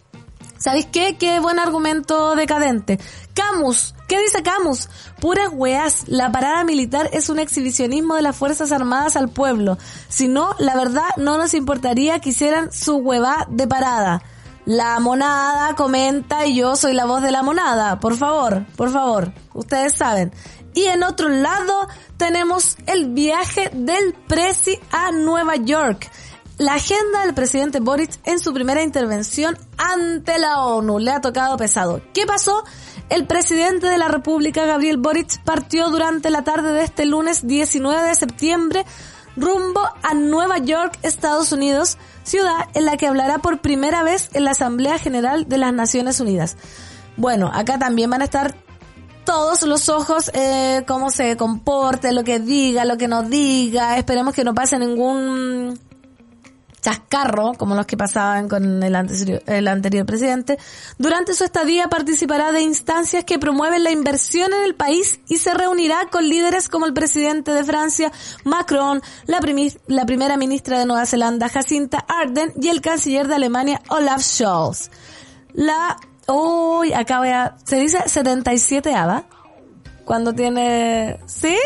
¿Sabéis qué? Qué buen argumento decadente. Camus, ¿qué dice Camus? Puras weas, la parada militar es un exhibicionismo de las Fuerzas Armadas al pueblo. Si no, la verdad no nos importaría que hicieran su hueva de parada. La monada comenta y yo soy la voz de la monada. Por favor, por favor, ustedes saben. Y en otro lado tenemos el viaje del Prezi a Nueva York la agenda del presidente Boric en su primera intervención ante la ONU. Le ha tocado pesado. ¿Qué pasó? El presidente de la República, Gabriel Boric, partió durante la tarde de este lunes 19 de septiembre rumbo a Nueva York, Estados Unidos, ciudad en la que hablará por primera vez en la Asamblea General de las Naciones Unidas. Bueno, acá también van a estar todos los ojos, eh, cómo se comporte, lo que diga, lo que no diga. Esperemos que no pase ningún chascarro, como los que pasaban con el anterior, el anterior presidente, durante su estadía participará de instancias que promueven la inversión en el país y se reunirá con líderes como el presidente de Francia, Macron, la, la primera ministra de Nueva Zelanda, Jacinta Arden, y el canciller de Alemania, Olaf Scholz. La, uy, acá voy a, se dice 77 ava, cuando tiene, ¿sí?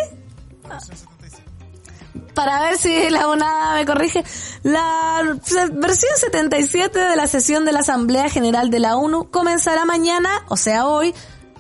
Para ver si la UNADA me corrige, la versión 77 de la sesión de la Asamblea General de la ONU comenzará mañana, o sea hoy,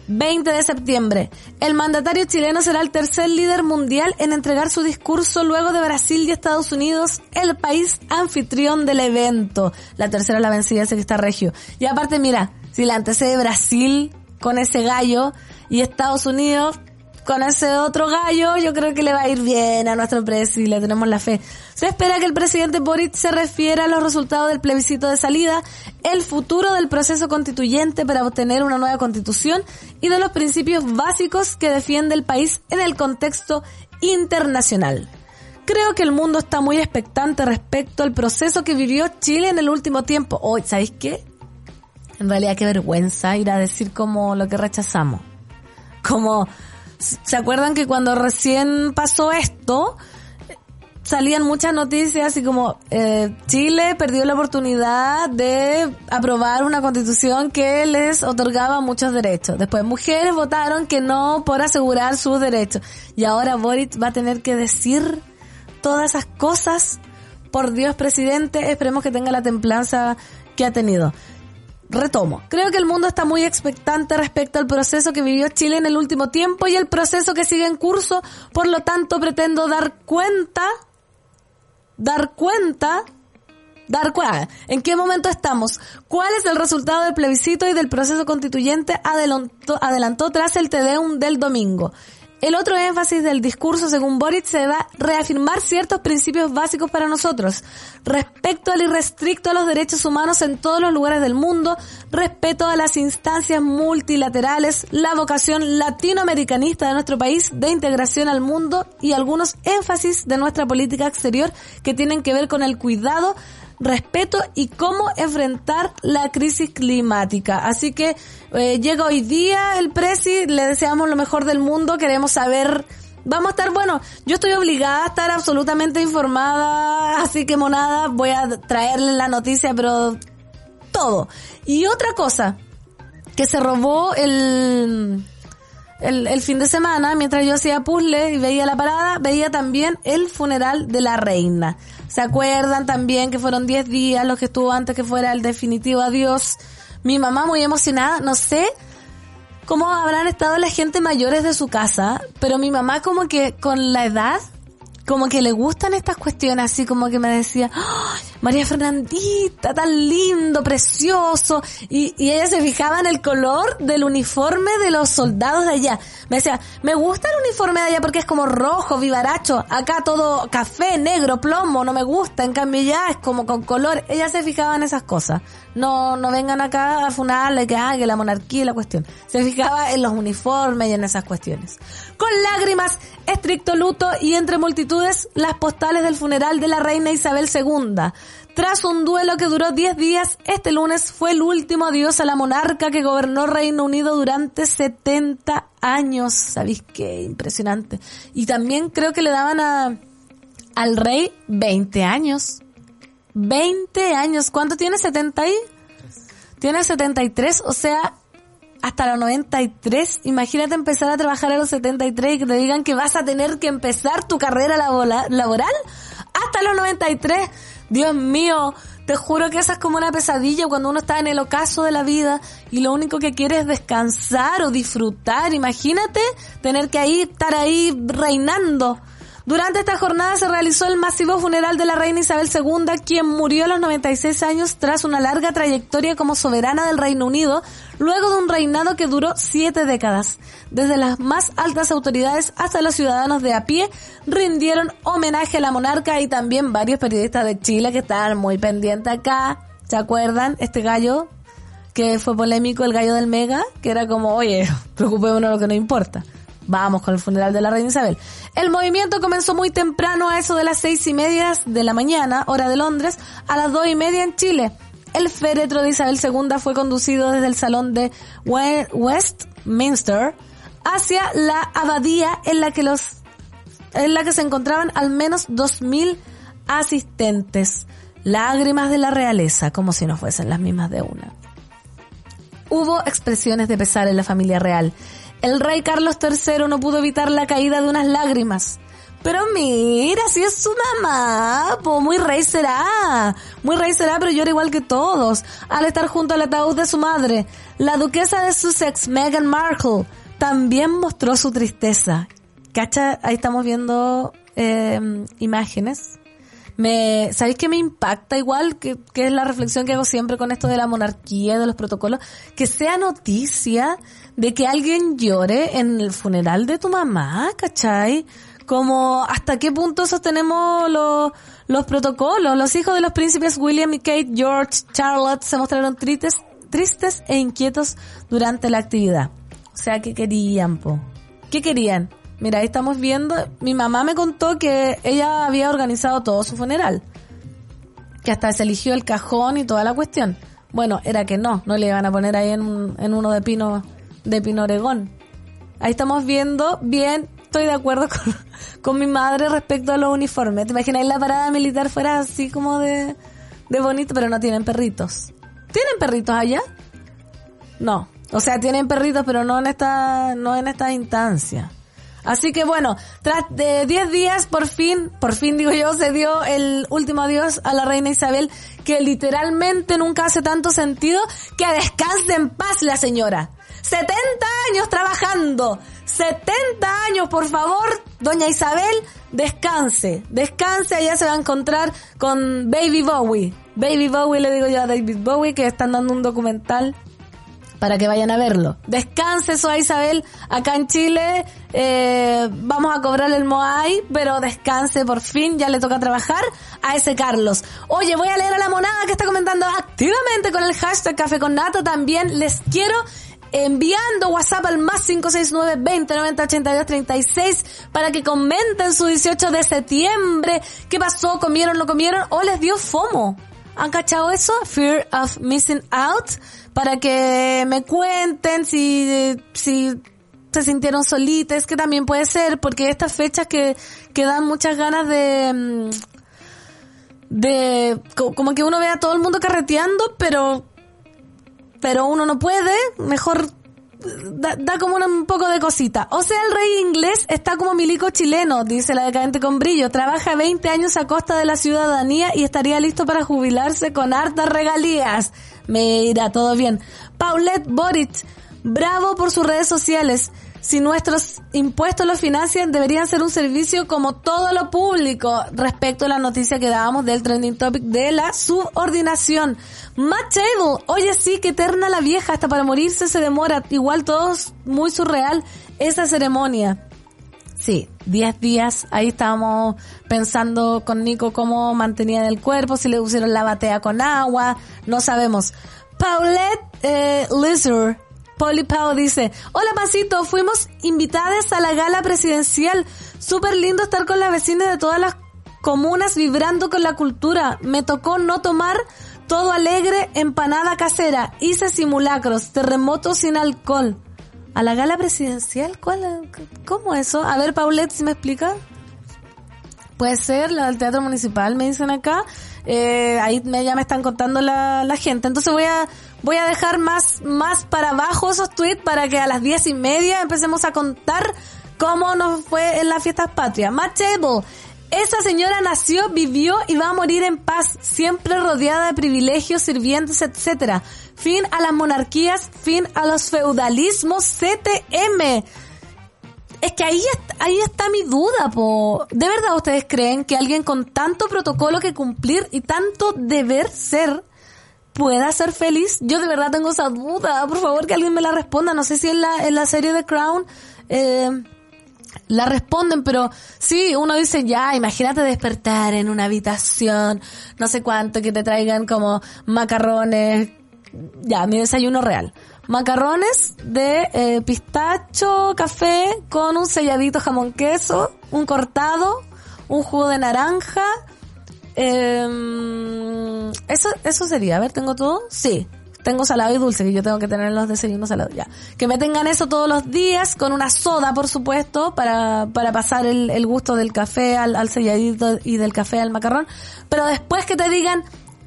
20 de septiembre. El mandatario chileno será el tercer líder mundial en entregar su discurso luego de Brasil y Estados Unidos, el país anfitrión del evento. La tercera la vencida, ese que está regio. Y aparte, mira, si la antecede Brasil con ese gallo y Estados Unidos, con ese otro gallo, yo creo que le va a ir bien a nuestro presidente, le tenemos la fe. Se espera que el presidente Boric se refiera a los resultados del plebiscito de salida, el futuro del proceso constituyente para obtener una nueva constitución y de los principios básicos que defiende el país en el contexto internacional. Creo que el mundo está muy expectante respecto al proceso que vivió Chile en el último tiempo. Hoy, ¿sabéis qué? En realidad qué vergüenza ir a decir como lo que rechazamos. Como ¿Se acuerdan que cuando recién pasó esto, salían muchas noticias así como eh, Chile perdió la oportunidad de aprobar una constitución que les otorgaba muchos derechos. Después mujeres votaron que no por asegurar sus derechos. Y ahora Boric va a tener que decir todas esas cosas. Por Dios, presidente, esperemos que tenga la templanza que ha tenido retomo. Creo que el mundo está muy expectante respecto al proceso que vivió Chile en el último tiempo y el proceso que sigue en curso. Por lo tanto, pretendo dar cuenta, dar cuenta, dar cuenta. ¿En qué momento estamos? ¿Cuál es el resultado del plebiscito y del proceso constituyente adelantó, adelantó tras el TDUM del domingo? El otro énfasis del discurso, según Boric, se da reafirmar ciertos principios básicos para nosotros. Respecto al irrestricto a los derechos humanos en todos los lugares del mundo, respeto a las instancias multilaterales, la vocación latinoamericanista de nuestro país de integración al mundo y algunos énfasis de nuestra política exterior que tienen que ver con el cuidado respeto y cómo enfrentar la crisis climática. Así que eh, llega hoy día el Presi, le deseamos lo mejor del mundo, queremos saber vamos a estar, bueno, yo estoy obligada a estar absolutamente informada, así que monada, voy a traerle la noticia, pero todo. Y otra cosa, que se robó el, el, el, fin de semana, mientras yo hacía puzzle y veía la parada, veía también el funeral de la reina. ¿Se acuerdan también que fueron 10 días los que estuvo antes que fuera el definitivo adiós? Mi mamá muy emocionada, no sé cómo habrán estado la gente mayores de su casa, pero mi mamá como que con la edad, como que le gustan estas cuestiones, así como que me decía, María Fernandita, tan lindo, precioso. Y, y ella se fijaba en el color del uniforme de los soldados de allá. Me decía, me gusta el uniforme de allá porque es como rojo, vivaracho. Acá todo café, negro, plomo, no me gusta. En cambio ya es como con color. Ella se fijaba en esas cosas. No, no vengan acá a funarle que, ah, que la monarquía y la cuestión. Se fijaba en los uniformes y en esas cuestiones. Con lágrimas, estricto luto y entre multitudes, las postales del funeral de la reina Isabel II. Tras un duelo que duró 10 días, este lunes fue el último adiós a la monarca que gobernó Reino Unido durante 70 años. ¿Sabéis qué? Impresionante. Y también creo que le daban a, al rey 20 años. 20 años. ¿Cuánto tiene? ¿70 ahí? Tiene 73, o sea, hasta los 93. Imagínate empezar a trabajar a los 73 y que te digan que vas a tener que empezar tu carrera laboral hasta los 93. Dios mío, te juro que esa es como una pesadilla cuando uno está en el ocaso de la vida y lo único que quiere es descansar o disfrutar. Imagínate tener que ahí estar ahí reinando. Durante esta jornada se realizó el masivo funeral de la reina Isabel II, quien murió a los 96 años tras una larga trayectoria como soberana del Reino Unido, luego de un reinado que duró siete décadas. Desde las más altas autoridades hasta los ciudadanos de a pie rindieron homenaje a la monarca y también varios periodistas de Chile que estaban muy pendientes acá. ¿Se acuerdan? Este gallo que fue polémico, el gallo del Mega, que era como, oye, preocupémonos lo que no importa. Vamos con el funeral de la reina Isabel. El movimiento comenzó muy temprano a eso de las seis y media de la mañana, hora de Londres, a las dos y media en Chile. El féretro de Isabel II fue conducido desde el salón de Westminster hacia la abadía en la que los en la que se encontraban al menos dos mil asistentes. Lágrimas de la realeza, como si no fuesen las mismas de una. Hubo expresiones de pesar en la familia real el rey Carlos III no pudo evitar la caída de unas lágrimas. Pero mira, si es su mamá, pues muy rey será. Muy rey será, pero llora igual que todos. Al estar junto al ataúd de su madre, la duquesa de Sussex, Meghan Markle, también mostró su tristeza. ¿Cacha? Ahí estamos viendo eh, imágenes. Me, ¿Sabéis que me impacta igual? Que, que es la reflexión que hago siempre con esto de la monarquía, de los protocolos. Que sea noticia de que alguien llore en el funeral de tu mamá, ¿cachai? Como hasta qué punto sostenemos los, los protocolos. Los hijos de los príncipes William y Kate, George, Charlotte se mostraron tristes, tristes e inquietos durante la actividad. O sea, ¿qué querían, po? ¿Qué querían? Mira, ahí estamos viendo, mi mamá me contó que ella había organizado todo su funeral. Que hasta se eligió el cajón y toda la cuestión. Bueno, era que no, no le iban a poner ahí en, en uno de pino de Pino Oregón. Ahí estamos viendo bien, estoy de acuerdo con, mi madre respecto a los uniformes. ¿Te imaginas la parada militar fuera así como de, de bonito, pero no tienen perritos? ¿Tienen perritos allá? No. O sea, tienen perritos, pero no en esta, no en esta instancia. Así que bueno, tras de 10 días, por fin, por fin digo yo, se dio el último adiós a la reina Isabel, que literalmente nunca hace tanto sentido que descanse en paz la señora. 70 años trabajando. 70 años, por favor, doña Isabel, descanse. Descanse, allá se va a encontrar con Baby Bowie. Baby Bowie, le digo yo a David Bowie, que están dando un documental para que vayan a verlo. Descanse eso a Isabel acá en Chile. Eh, vamos a cobrar el Moai, pero descanse por fin, ya le toca trabajar a ese Carlos. Oye, voy a leer a la monada que está comentando activamente con el hashtag Café. También les quiero enviando WhatsApp al más 569 20 90 82 36 para que comenten su 18 de septiembre. ¿Qué pasó? ¿Comieron, lo comieron? ¿O les dio FOMO? ¿Han cachado eso? Fear of Missing Out. Para que me cuenten si, si se sintieron solitas, que también puede ser, porque estas fechas que, que dan muchas ganas de, mm, de, como que uno ve a todo el mundo carreteando, pero pero uno no puede, mejor da, como un poco de cosita. O sea, el rey inglés está como milico chileno, dice la decadente con brillo. Trabaja 20 años a costa de la ciudadanía y estaría listo para jubilarse con hartas regalías. Mira, todo bien. Paulette Boric, bravo por sus redes sociales. Si nuestros impuestos los financian, deberían ser un servicio como todo lo público respecto a la noticia que dábamos del trending topic de la subordinación. Matt Table, oye sí, que eterna la vieja, hasta para morirse se demora, igual todos muy surreal esa ceremonia. Sí, 10 días, ahí estábamos pensando con Nico cómo mantenían el cuerpo, si le pusieron la batea con agua, no sabemos. Paulette eh, Lizard, Polly Pau dice, hola Pasito, fuimos invitadas a la gala presidencial. Súper lindo estar con las vecinas de todas las comunas vibrando con la cultura. Me tocó no tomar todo alegre, empanada casera. Hice simulacros, terremotos sin alcohol. ¿A la gala presidencial? ¿Cuál? ¿Cómo eso? A ver, Paulette, si me explica. Puede ser la del Teatro Municipal, me dicen acá. Eh, ahí me, ya me están contando la, la gente. Entonces voy a, voy a dejar más, más para abajo esos tweets para que a las diez y media empecemos a contar cómo nos fue en las fiestas patrias. Matt Table. Esa señora nació, vivió y va a morir en paz, siempre rodeada de privilegios, sirvientes, etcétera. Fin a las monarquías, fin a los feudalismos, CTM. Es que ahí, ahí está mi duda, po. ¿De verdad ustedes creen que alguien con tanto protocolo que cumplir y tanto deber ser pueda ser feliz? Yo de verdad tengo esa duda. Por favor, que alguien me la responda. No sé si en la, en la serie de Crown, eh, la responden, pero sí, uno dice, ya, imagínate despertar en una habitación, no sé cuánto, que te traigan como macarrones, ya, mi desayuno real. Macarrones de eh, pistacho, café, con un selladito jamón queso, un cortado, un jugo de naranja. Eh, eso, eso sería, a ver, ¿tengo todo? Sí, tengo salado y dulce, que yo tengo que tener los desayunos salados ya. Que me tengan eso todos los días, con una soda, por supuesto, para, para pasar el, gusto del café al, al selladito y del café al macarrón. Pero después que te digan,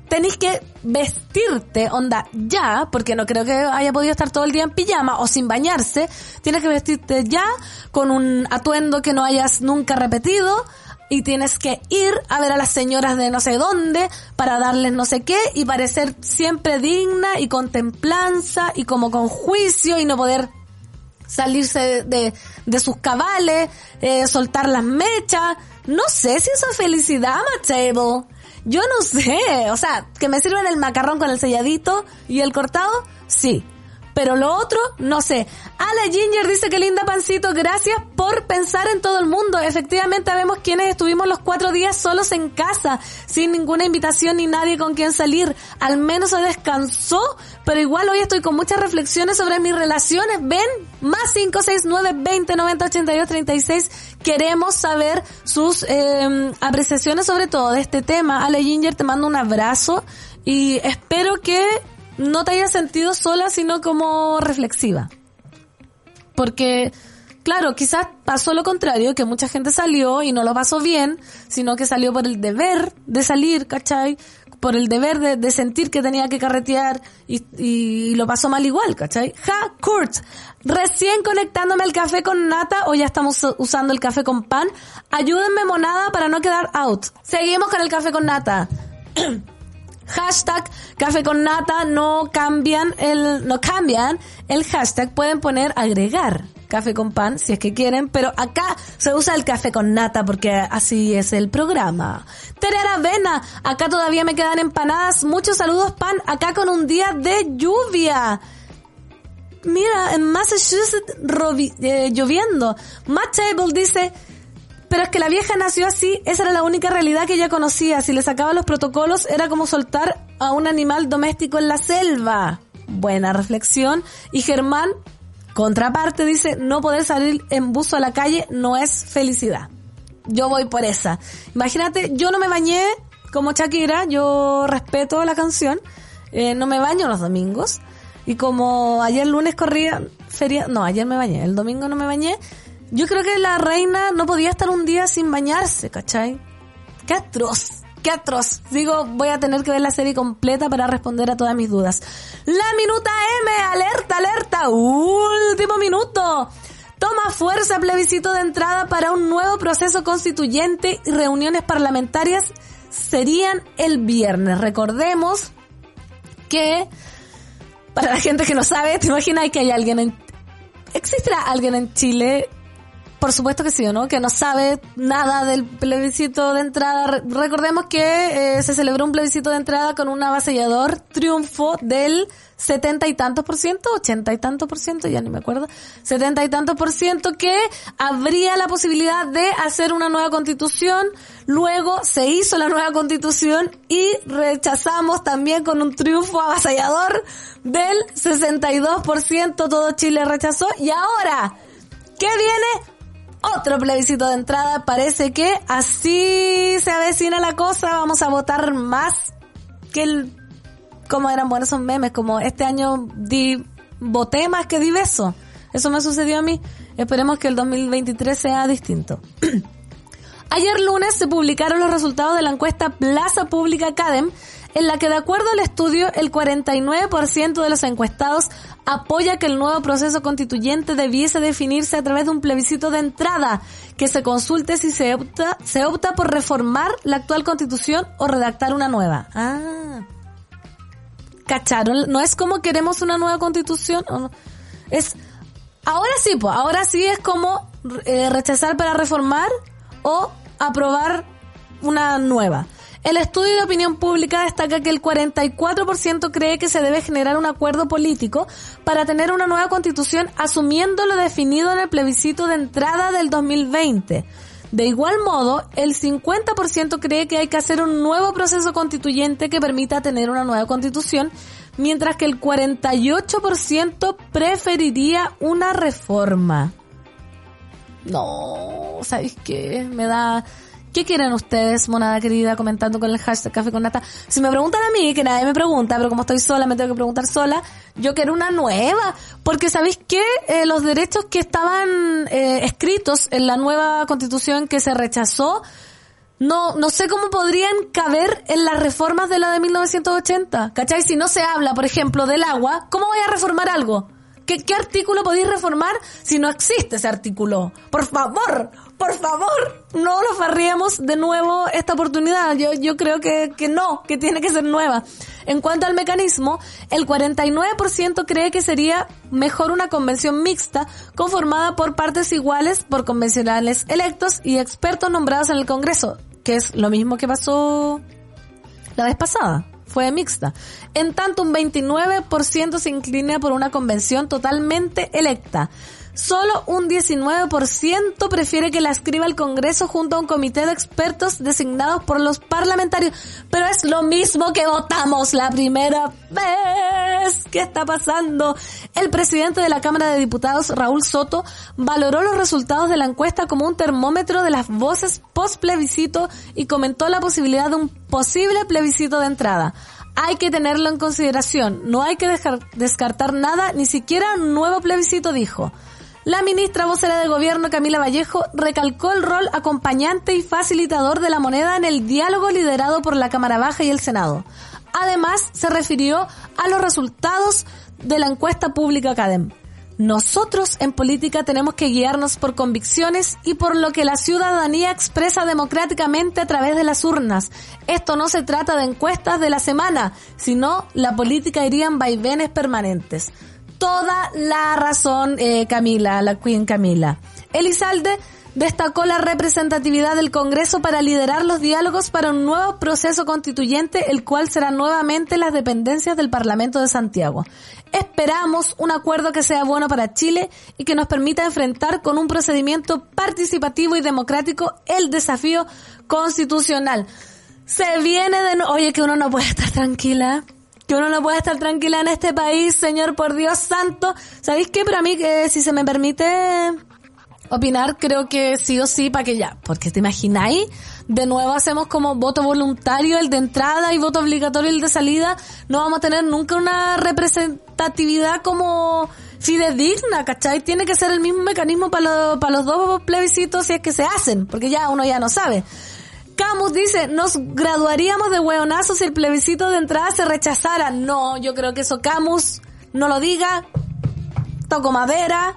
tenéis que vestirte, onda, ya, porque no creo que haya podido estar todo el día en pijama o sin bañarse, tienes que vestirte ya con un atuendo que no hayas nunca repetido y tienes que ir a ver a las señoras de no sé dónde para darles no sé qué y parecer siempre digna y con templanza y como con juicio y no poder salirse de, de, sus cabales, eh, soltar las mechas. No sé si eso es felicidad, Matable. Yo no sé, o sea, que me sirven el macarrón con el selladito y el cortado, sí. Pero lo otro, no sé. Ala Ginger dice que linda pancito, gracias por pensar en todo el mundo. Efectivamente, vemos quienes estuvimos los cuatro días solos en casa, sin ninguna invitación ni nadie con quien salir. Al menos se descansó, pero igual hoy estoy con muchas reflexiones sobre mis relaciones. Ven, más 569 20 90 82 36. Queremos saber sus eh, apreciaciones sobre todo de este tema. Ale Ginger, te mando un abrazo y espero que no te hayas sentido sola, sino como reflexiva. Porque, claro, quizás pasó lo contrario, que mucha gente salió y no lo pasó bien, sino que salió por el deber de salir, ¿cachai? Por el deber de, de sentir que tenía que carretear y, lo pasó mal igual, ¿cachai? Ja, Kurt, recién conectándome al café con nata o ya estamos usando el café con pan. Ayúdenme monada para no quedar out. Seguimos con el café con nata. hashtag café con nata no cambian el no cambian el hashtag. Pueden poner agregar café con pan si es que quieren pero acá se usa el café con nata porque así es el programa. Terera Avena acá todavía me quedan empanadas. Muchos saludos pan acá con un día de lluvia. Mira en Massachusetts eh, lloviendo. Matt Table dice pero es que la vieja nació así, esa era la única realidad que ella conocía. Si le sacaba los protocolos era como soltar a un animal doméstico en la selva. Buena reflexión. Y Germán, contraparte, dice, no poder salir en buzo a la calle no es felicidad. Yo voy por esa. Imagínate, yo no me bañé como Shakira, yo respeto la canción, eh, no me baño los domingos. Y como ayer lunes corría feria, no, ayer me bañé, el domingo no me bañé, yo creo que la reina no podía estar un día sin bañarse, ¿cachai? Qué atroz, qué atroz. Digo, voy a tener que ver la serie completa para responder a todas mis dudas. La minuta M, alerta, alerta, último minuto. Toma fuerza plebiscito de entrada para un nuevo proceso constituyente y reuniones parlamentarias serían el viernes. Recordemos que, para la gente que no sabe, te imaginas que hay alguien en ¿existirá alguien en Chile? Por supuesto que sí, ¿o no? Que no sabe nada del plebiscito de entrada. Re- Recordemos que eh, se celebró un plebiscito de entrada con un avasallador triunfo del setenta y tantos por ciento, ochenta y tantos por ciento, ya ni me acuerdo, setenta y tantos por ciento que habría la posibilidad de hacer una nueva constitución. Luego se hizo la nueva constitución y rechazamos también con un triunfo avasallador del 62%, todo Chile rechazó. Y ahora, ¿qué viene? Otro plebiscito de entrada. Parece que así se avecina la cosa. Vamos a votar más que el como eran buenos esos memes, como este año di, voté más que di beso. Eso me sucedió a mí. Esperemos que el 2023 sea distinto. Ayer lunes se publicaron los resultados de la encuesta Plaza Pública Academ, en la que de acuerdo al estudio, el 49% de los encuestados apoya que el nuevo proceso constituyente debiese definirse a través de un plebiscito de entrada, que se consulte si se opta, se opta por reformar la actual constitución o redactar una nueva. Ah. ¿Cacharon? No es como queremos una nueva constitución. Es, ahora sí, pues, ahora sí es como eh, rechazar para reformar o aprobar una nueva. El estudio de opinión pública destaca que el 44% cree que se debe generar un acuerdo político para tener una nueva constitución asumiendo lo definido en el plebiscito de entrada del 2020. De igual modo, el 50% cree que hay que hacer un nuevo proceso constituyente que permita tener una nueva constitución, mientras que el 48% preferiría una reforma. No, ¿sabéis qué? Me da... ¿Qué quieren ustedes, monada querida, comentando con el hashtag Café con Nata? Si me preguntan a mí, que nadie me pregunta, pero como estoy sola, me tengo que preguntar sola, yo quiero una nueva. Porque ¿sabéis qué? Eh, los derechos que estaban eh, escritos en la nueva constitución que se rechazó, no, no sé cómo podrían caber en las reformas de la de 1980. ¿Cachai? Si no se habla, por ejemplo, del agua, ¿cómo voy a reformar algo? ¿Qué, qué artículo podéis reformar si no existe ese artículo? Por favor, por favor, no lo farriemos de nuevo esta oportunidad. Yo, yo creo que, que no, que tiene que ser nueva. En cuanto al mecanismo, el 49% cree que sería mejor una convención mixta conformada por partes iguales por convencionales electos y expertos nombrados en el Congreso, que es lo mismo que pasó la vez pasada. Fue mixta. En tanto, un 29% se inclina por una convención totalmente electa. Solo un 19% prefiere que la escriba el Congreso junto a un comité de expertos designados por los parlamentarios. Pero es lo mismo que votamos la primera vez. ¿Qué está pasando? El presidente de la Cámara de Diputados, Raúl Soto, valoró los resultados de la encuesta como un termómetro de las voces post plebiscito y comentó la posibilidad de un posible plebiscito de entrada. Hay que tenerlo en consideración. No hay que descartar nada, ni siquiera un nuevo plebiscito, dijo. La ministra vocera de gobierno Camila Vallejo recalcó el rol acompañante y facilitador de la moneda en el diálogo liderado por la Cámara Baja y el Senado. Además, se refirió a los resultados de la encuesta pública Academ. Nosotros en política tenemos que guiarnos por convicciones y por lo que la ciudadanía expresa democráticamente a través de las urnas. Esto no se trata de encuestas de la semana, sino la política iría en vaivenes permanentes toda la razón, eh, Camila, la Queen Camila. Elizalde destacó la representatividad del Congreso para liderar los diálogos para un nuevo proceso constituyente, el cual será nuevamente las dependencias del Parlamento de Santiago. Esperamos un acuerdo que sea bueno para Chile y que nos permita enfrentar con un procedimiento participativo y democrático el desafío constitucional. Se viene de no oye que uno no puede estar tranquila que uno no puede estar tranquila en este país, señor, por Dios santo. ¿Sabéis qué? Para mí, que si se me permite opinar, creo que sí o sí, para que ya, porque te imagináis, de nuevo hacemos como voto voluntario el de entrada y voto obligatorio el de salida, no vamos a tener nunca una representatividad como fidedigna, ¿cachai? Tiene que ser el mismo mecanismo para, para los dos plebiscitos si es que se hacen, porque ya uno ya no sabe. Camus dice, nos graduaríamos de hueonazo si el plebiscito de entrada se rechazara. No, yo creo que eso Camus no lo diga. Toco madera.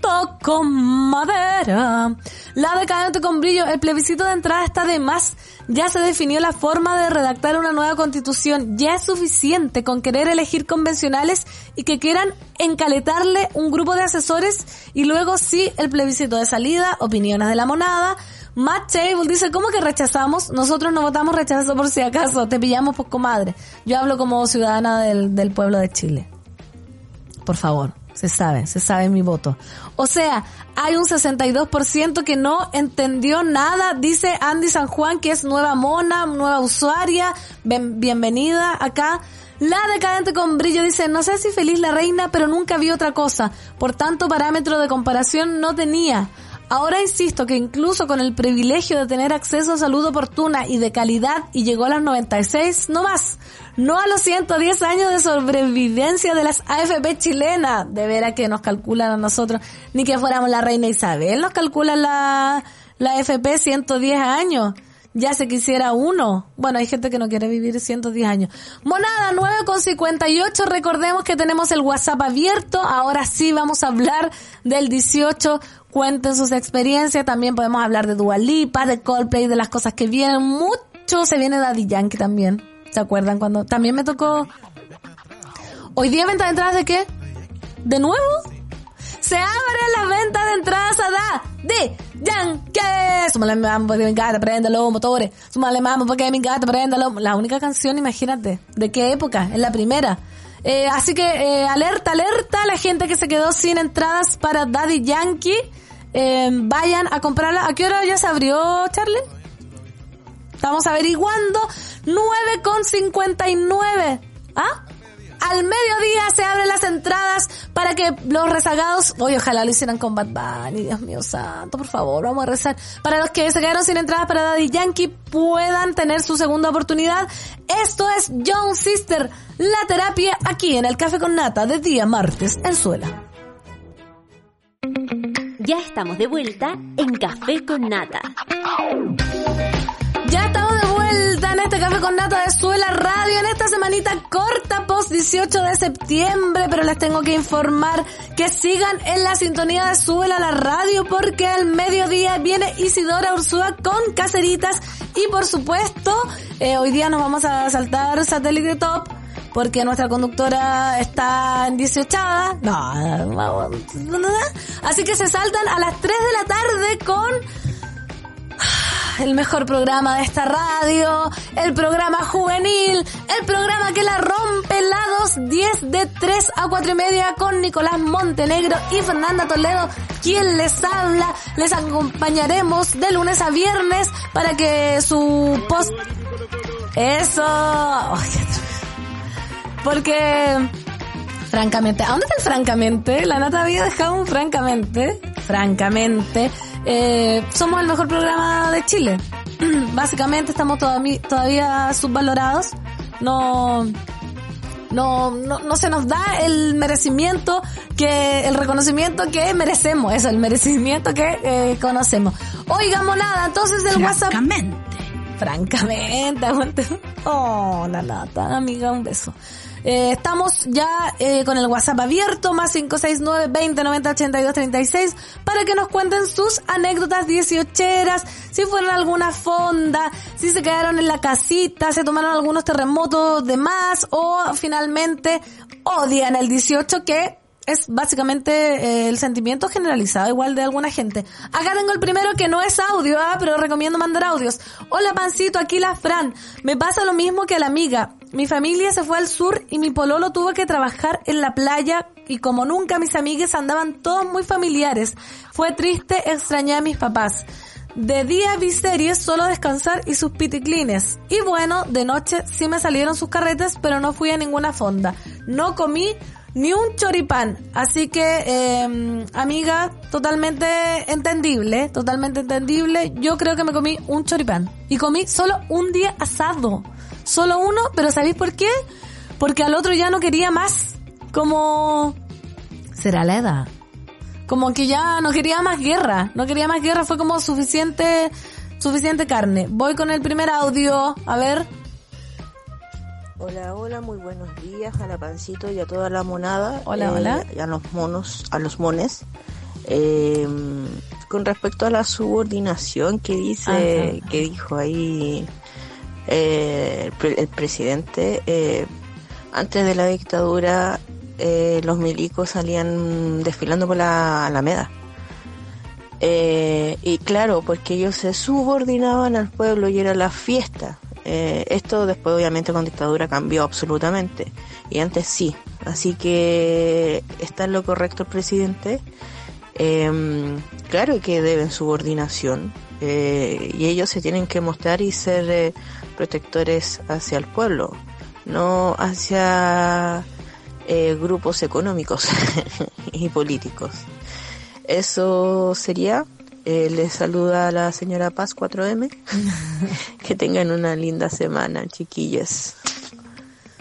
Toco madera. La decadente con brillo. El plebiscito de entrada está de más. Ya se definió la forma de redactar una nueva constitución. Ya es suficiente con querer elegir convencionales y que quieran encaletarle un grupo de asesores y luego sí el plebiscito de salida, opiniones de la monada. Matt Table dice, ¿cómo que rechazamos? Nosotros no votamos rechazo por si acaso, te pillamos por comadre. Yo hablo como ciudadana del, del pueblo de Chile. Por favor, se sabe, se sabe mi voto. O sea, hay un 62% que no entendió nada, dice Andy San Juan, que es nueva mona, nueva usuaria, bienvenida acá. La decadente con brillo dice, no sé si feliz la reina, pero nunca vi otra cosa. Por tanto, parámetro de comparación no tenía. Ahora insisto que incluso con el privilegio de tener acceso a salud oportuna y de calidad y llegó a los 96, no más. No a los 110 años de sobrevivencia de las AFP chilenas. De veras que nos calculan a nosotros. Ni que fuéramos la reina Isabel, nos calculan la, la AFP 110 años. Ya se quisiera uno. Bueno, hay gente que no quiere vivir 110 años. Monada 9 con 58. Recordemos que tenemos el WhatsApp abierto. Ahora sí vamos a hablar del 18. Cuenten sus experiencias. También podemos hablar de Dua Lipa, de Coldplay, de las cosas que vienen. Mucho se viene Daddy Yankee también. ¿Se acuerdan cuando también me tocó? Hoy día venta de entradas de qué? ¿De nuevo? Se abre la venta de entradas a da de Yankee. Súmale mambo porque mi gata prende los motores. Súmale mambo porque mi gata prende los... La única canción, imagínate. ¿De qué época? Es la primera. Eh, así que eh, alerta, alerta a la gente que se quedó sin entradas para Daddy Yankee. Eh, vayan a comprarla. ¿A qué hora ya se abrió, Charlie? Estamos averiguando. 9,59. ¿Ah? Al mediodía se abren las entradas para que los rezagados, oye, ojalá lo hicieran con Bad Bunny, Dios mío santo, por favor, vamos a rezar. Para los que se quedaron sin entradas para Daddy Yankee puedan tener su segunda oportunidad. Esto es Young Sister, la terapia aquí en el Café con Nata de día martes en Suela. Ya estamos de vuelta en Café con Nata. Ya estamos vuelta en este Café con Nata de Suela Radio en esta semanita corta post 18 de septiembre, pero les tengo que informar que sigan en la sintonía de Suela la radio porque al mediodía viene Isidora Ursúa con Caceritas y por supuesto eh, hoy día nos vamos a saltar Satélite Top porque nuestra conductora está en 18 no, no, no, así que se saltan a las 3 de la tarde con el mejor programa de esta radio, el programa juvenil, el programa que la rompe la 210 de 3 a 4 y media con Nicolás Montenegro y Fernanda Toledo, quien les habla. Les acompañaremos de lunes a viernes para que su post... Eso... Porque... Francamente, ¿a dónde está francamente? La nata había dejado un francamente, francamente, eh, somos el mejor programa de Chile. Básicamente estamos todavía, todavía subvalorados. No, no, no, no se nos da el merecimiento que, el reconocimiento que merecemos. Eso, el merecimiento que eh, conocemos. Oigamos nada, entonces el WhatsApp. Francamente. Francamente, aguante. Oh, la nata, amiga, un beso. Eh, estamos ya eh, con el WhatsApp abierto, más 569 20 90 82 36, para que nos cuenten sus anécdotas dieciocheras, si fueron alguna fonda, si se quedaron en la casita, se tomaron algunos terremotos de más, o finalmente odian el 18 que es básicamente eh, el sentimiento generalizado igual de alguna gente. Acá tengo el primero que no es audio, ah, pero recomiendo mandar audios. Hola pancito, aquí la Fran. Me pasa lo mismo que a la amiga. Mi familia se fue al sur y mi pololo tuvo que trabajar en la playa y como nunca mis amigues andaban todos muy familiares. Fue triste, extrañé a mis papás. De día vi series, solo descansar y sus piticlines. Y bueno, de noche sí me salieron sus carretes, pero no fui a ninguna fonda. No comí ni un choripán. Así que, eh, amiga, totalmente entendible, totalmente entendible. Yo creo que me comí un choripán. Y comí solo un día asado. Solo uno, pero ¿sabéis por qué? Porque al otro ya no quería más. Como... ¿Será la edad? Como que ya no quería más guerra. No quería más guerra, fue como suficiente, suficiente carne. Voy con el primer audio. A ver. Hola, hola, muy buenos días a la pancito y a toda la monada. Hola, eh, hola. Y a los monos, a los mones. Eh, con respecto a la subordinación que dice, que dijo ahí eh, el, pre- el presidente, eh, antes de la dictadura eh, los milicos salían desfilando por la Alameda. Eh, y claro, porque ellos se subordinaban al pueblo y era la fiesta. Eh, esto después obviamente con dictadura cambió absolutamente. Y antes sí. Así que está en lo correcto el presidente. Eh, claro que deben subordinación. eh, y ellos se tienen que mostrar y ser eh, protectores hacia el pueblo, no hacia grupos económicos y políticos. Eso sería. Eh, les saluda la señora Paz 4M. que tengan una linda semana, chiquillas.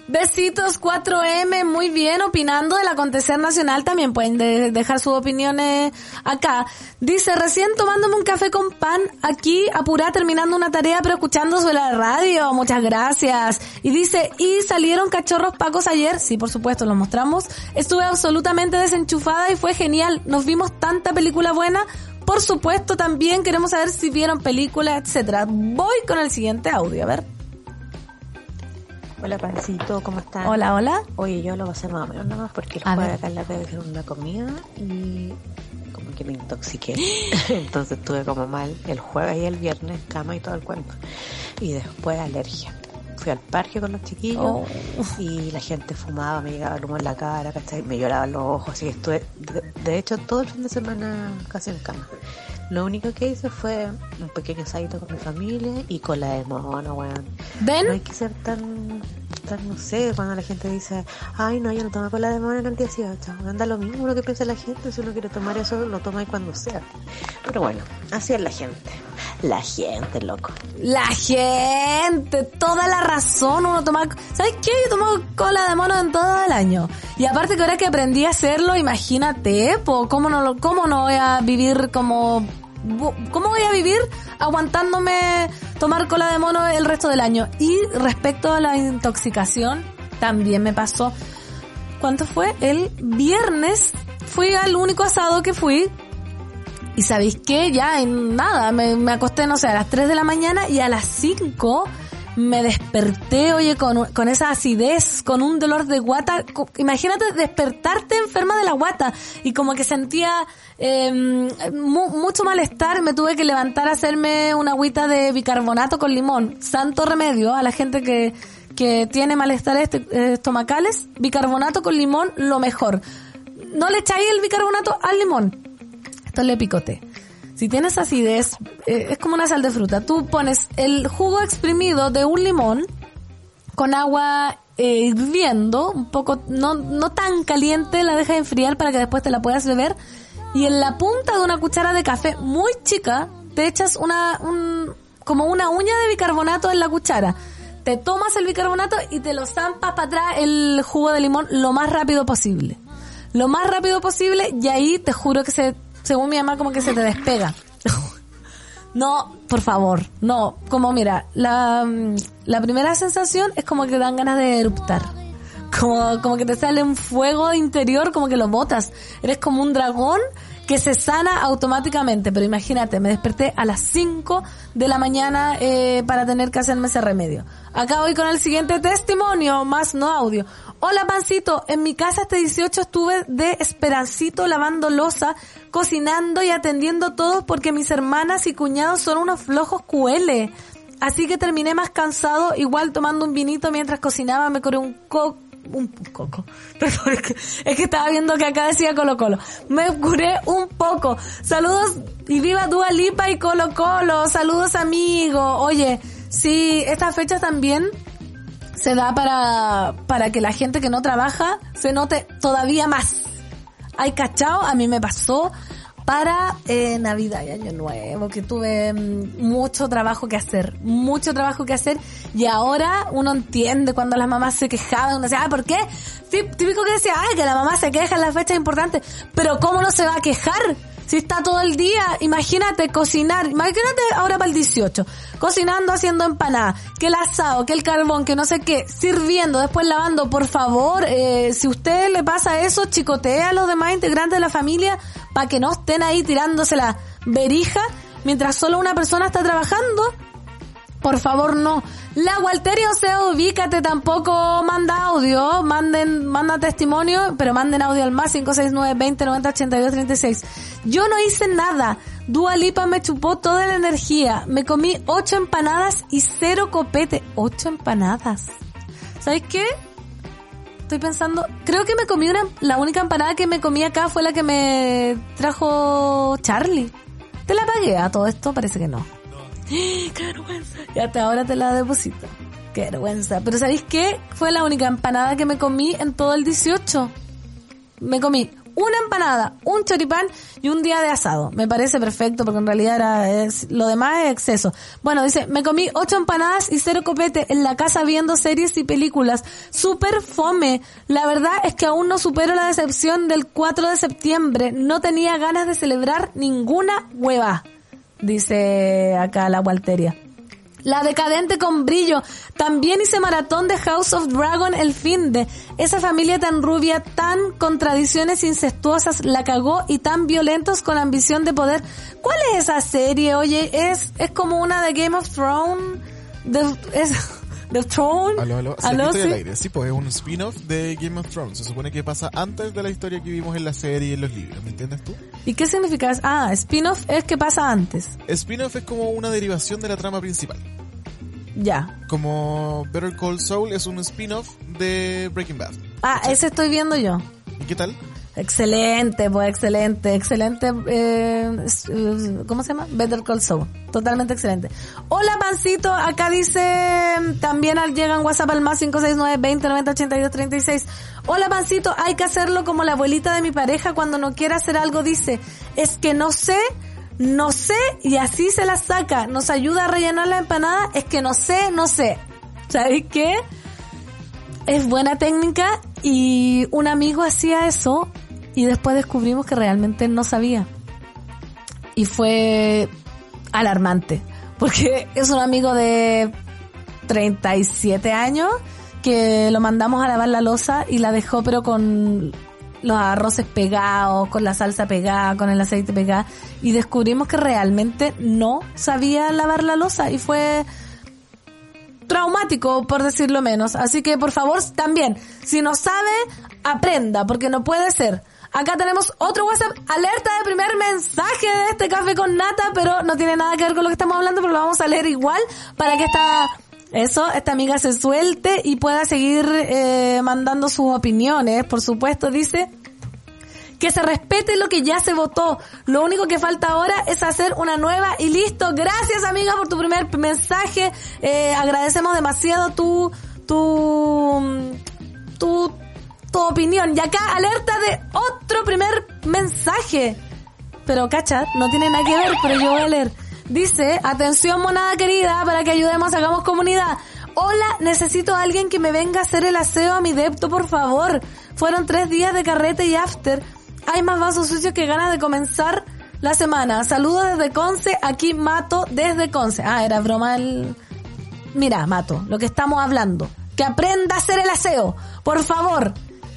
Besitos 4M, muy bien, opinando del acontecer nacional, también pueden de- dejar sus opiniones acá. Dice, recién tomándome un café con pan, aquí apurá terminando una tarea pero escuchando sobre la radio, muchas gracias. Y dice, ¿y salieron cachorros pacos ayer? Sí, por supuesto, los mostramos. Estuve absolutamente desenchufada y fue genial, nos vimos tanta película buena. Por supuesto, también queremos saber si vieron películas, etcétera. Voy con el siguiente audio, a ver. Hola, Pancito, ¿cómo estás? Hola, hola. Oye, yo lo pasé más o menos nada más porque el jueves acá en la hicieron una comida y como que me intoxiqué. Entonces estuve como mal el jueves y el viernes, cama y todo el cuento. Y después alergia. Fui al parque con los chiquillos Oh. y la gente fumaba, me llegaba el humo en la cara, ¿cachai? Me lloraban los ojos, así que estuve, de, de hecho, todo el fin de semana casi en cama. Lo único que hice fue un pequeño asadito con mi familia y con la de mono, weón. ¿Ven? No hay que ser tan, tan, no sé, cuando la gente dice, ay, no, yo no tomo cola de mono en el 18. Anda lo mismo lo que piensa la gente, si uno quiere tomar eso, lo toma y cuando sea. Pero bueno, así es la gente. La gente, loco. La gente, toda la razón, uno toma... ¿Sabes qué? Yo tomo cola de mono en todo el año. Y aparte que ahora que aprendí a hacerlo, imagínate, po, ¿cómo no, lo- cómo no voy a vivir como... ¿Cómo voy a vivir aguantándome tomar cola de mono el resto del año? Y respecto a la intoxicación, también me pasó. ¿Cuánto fue? El viernes fui al único asado que fui y sabéis qué, ya en nada, me, me acosté, no sé, a las 3 de la mañana y a las 5 me desperté, oye, con, con esa acidez, con un dolor de guata. Imagínate despertarte enferma de la guata y como que sentía eh, mu- mucho malestar. Me tuve que levantar a hacerme una agüita de bicarbonato con limón. Santo remedio a la gente que, que tiene malestares est- estomacales. Bicarbonato con limón, lo mejor. No le echáis el bicarbonato al limón le picote. Si tienes acidez, eh, es como una sal de fruta. Tú pones el jugo exprimido de un limón con agua eh, hirviendo, un poco, no, no tan caliente, la dejas enfriar para que después te la puedas beber. Y en la punta de una cuchara de café muy chica, te echas una, un, como una uña de bicarbonato en la cuchara. Te tomas el bicarbonato y te lo zampas para atrás el jugo de limón lo más rápido posible lo más rápido posible y ahí te juro que se, según mi mamá, como que se te despega. No, por favor, no. Como mira, la, mm, la primera sensación es como que dan ganas de eruptar. Como, como que te sale un fuego interior, como que lo botas. Eres como un dragón que se sana automáticamente. Pero imagínate, me desperté a las 5 de la mañana eh, para tener que hacerme ese remedio. Acá voy con el siguiente testimonio, más no audio. Hola pancito, en mi casa este 18 estuve de esperancito lavando losa, cocinando y atendiendo todo porque mis hermanas y cuñados son unos flojos cuele. Así que terminé más cansado, igual tomando un vinito mientras cocinaba, me coré un coco un que, es que estaba viendo que acá decía Colo Colo. Me curé un poco. Saludos y viva Dua Lipa y Colo Colo. Saludos amigo. Oye, sí, estas fechas también se da para, para que la gente que no trabaja se note todavía más. Hay cachao, a mí me pasó para eh, Navidad y Año Nuevo, que tuve mm, mucho trabajo que hacer, mucho trabajo que hacer, y ahora uno entiende cuando las mamás se quejaban, uno decía, ah, ¿por qué? Típico que decía, ay, que la mamá se queja en las fechas importantes, pero ¿cómo no se va a quejar? Si está todo el día, imagínate cocinar, imagínate ahora para el 18, cocinando, haciendo empanadas, que el asado, que el carbón, que no sé qué, sirviendo, después lavando, por favor, eh, si usted le pasa eso, chicotea a los demás integrantes de la familia para que no estén ahí tirándose la berija mientras solo una persona está trabajando. Por favor, no. La Walteria, o sea, ubícate, tampoco manda audio, manden, manda testimonio, pero manden audio al más 569 20 90 82 36. Yo no hice nada. Dua Lipa me chupó toda la energía. Me comí ocho empanadas y cero copete. Ocho empanadas. ¿Sabes qué? Estoy pensando, creo que me comí una, la única empanada que me comí acá fue la que me trajo Charlie. ¿Te la pagué a todo esto? Parece que no. ¡Qué vergüenza! Y hasta ahora te la deposito. Qué vergüenza. Pero ¿sabéis qué? Fue la única empanada que me comí en todo el 18. Me comí una empanada, un choripán y un día de asado. Me parece perfecto porque en realidad era es, lo demás es exceso. Bueno, dice, me comí ocho empanadas y cero copete en la casa viendo series y películas. Super fome. La verdad es que aún no supero la decepción del 4 de septiembre. No tenía ganas de celebrar ninguna hueva. Dice acá la Walteria. La decadente con brillo. También hice maratón de House of Dragon el fin de. Esa familia tan rubia, tan con tradiciones incestuosas, la cagó y tan violentos con ambición de poder. ¿Cuál es esa serie? Oye, es, es como una de Game of Thrones. The Throne. Aló, aló. Sí, Aló, estoy sí. al aire. Sí, pues es un spin-off de Game of Thrones. Se supone que pasa antes de la historia que vimos en la serie y en los libros. ¿Me entiendes tú? ¿Y qué significa? Ah, spin-off es que pasa antes. Spin-off es como una derivación de la trama principal. Ya. Como Better Call Saul es un spin-off de Breaking Bad. Ah, ese estoy viendo yo. ¿Y qué tal? Excelente, pues excelente, excelente. Eh, eh, ¿Cómo se llama? Better Call Saul. Totalmente excelente. Hola, Pancito. Acá dice, también llegan WhatsApp al más 569 20 90 82 36. Hola, Pancito. Hay que hacerlo como la abuelita de mi pareja cuando no quiere hacer algo. Dice, es que no sé, no sé, y así se la saca. Nos ayuda a rellenar la empanada. Es que no sé, no sé. ¿Sabéis qué? es buena técnica y un amigo hacía eso y después descubrimos que realmente no sabía. Y fue alarmante, porque es un amigo de 37 años que lo mandamos a lavar la losa y la dejó pero con los arroces pegados, con la salsa pegada, con el aceite pegado y descubrimos que realmente no sabía lavar la losa y fue traumático, por decirlo menos. Así que, por favor, también, si no sabe, aprenda, porque no puede ser. Acá tenemos otro WhatsApp, alerta de primer mensaje de este café con nata, pero no tiene nada que ver con lo que estamos hablando, pero lo vamos a leer igual para que esta, eso, esta amiga se suelte y pueda seguir eh, mandando sus opiniones. Por supuesto, dice, que se respete lo que ya se votó. Lo único que falta ahora es hacer una nueva y listo. Gracias amiga por tu primer mensaje. Eh, agradecemos demasiado tu, tu, tu, tu opinión. Y acá alerta de otro primer mensaje. Pero cacha, no tiene nada que ver, pero yo voy a leer. Dice, atención monada querida, para que ayudemos, hagamos comunidad. Hola, necesito a alguien que me venga a hacer el aseo a mi depto, por favor. Fueron tres días de carrete y after. Hay más vasos sucios que ganas de comenzar la semana. Saludos desde Conce, aquí Mato desde Conce. Ah, era broma el... Mira, Mato, lo que estamos hablando. Que aprenda a hacer el aseo, por favor.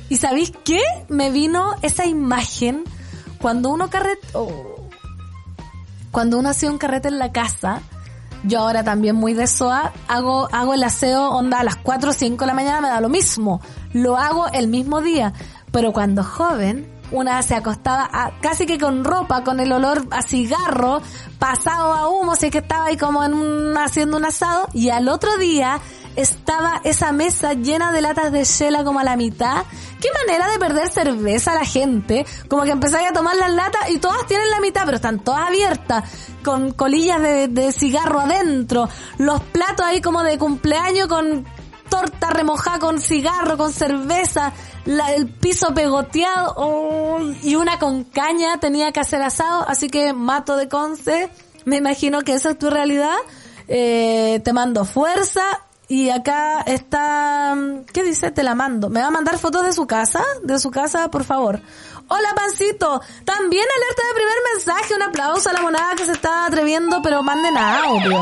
¿Y sabéis qué? Me vino esa imagen cuando uno carrete... oh. Cuando uno hacía un carrete en la casa, yo ahora también muy de SOA, hago, hago el aseo onda a las 4 o 5 de la mañana, me da lo mismo. Lo hago el mismo día. Pero cuando joven, una se acostaba a- casi que con ropa, con el olor a cigarro, pasado a humo, así que estaba ahí como en haciendo un asado, y al otro día estaba esa mesa llena de latas de chela como a la mitad. Qué manera de perder cerveza a la gente. Como que empezáis a tomar las latas y todas tienen la mitad, pero están todas abiertas, con colillas de, cigarro adentro. Los platos ahí como de cumpleaños con torta remojada con cigarro, con cerveza, la- el piso pegoteado oh, y una con caña tenía que hacer asado, así que mato de conce. Me imagino que esa es tu realidad. Eh, te mando fuerza y acá está, ¿qué dice? Te la mando. ¿Me va a mandar fotos de su casa? De su casa, por favor. Hola, pancito. También alerta de primer mensaje. Un aplauso a la monada que se está atreviendo, pero manden audio.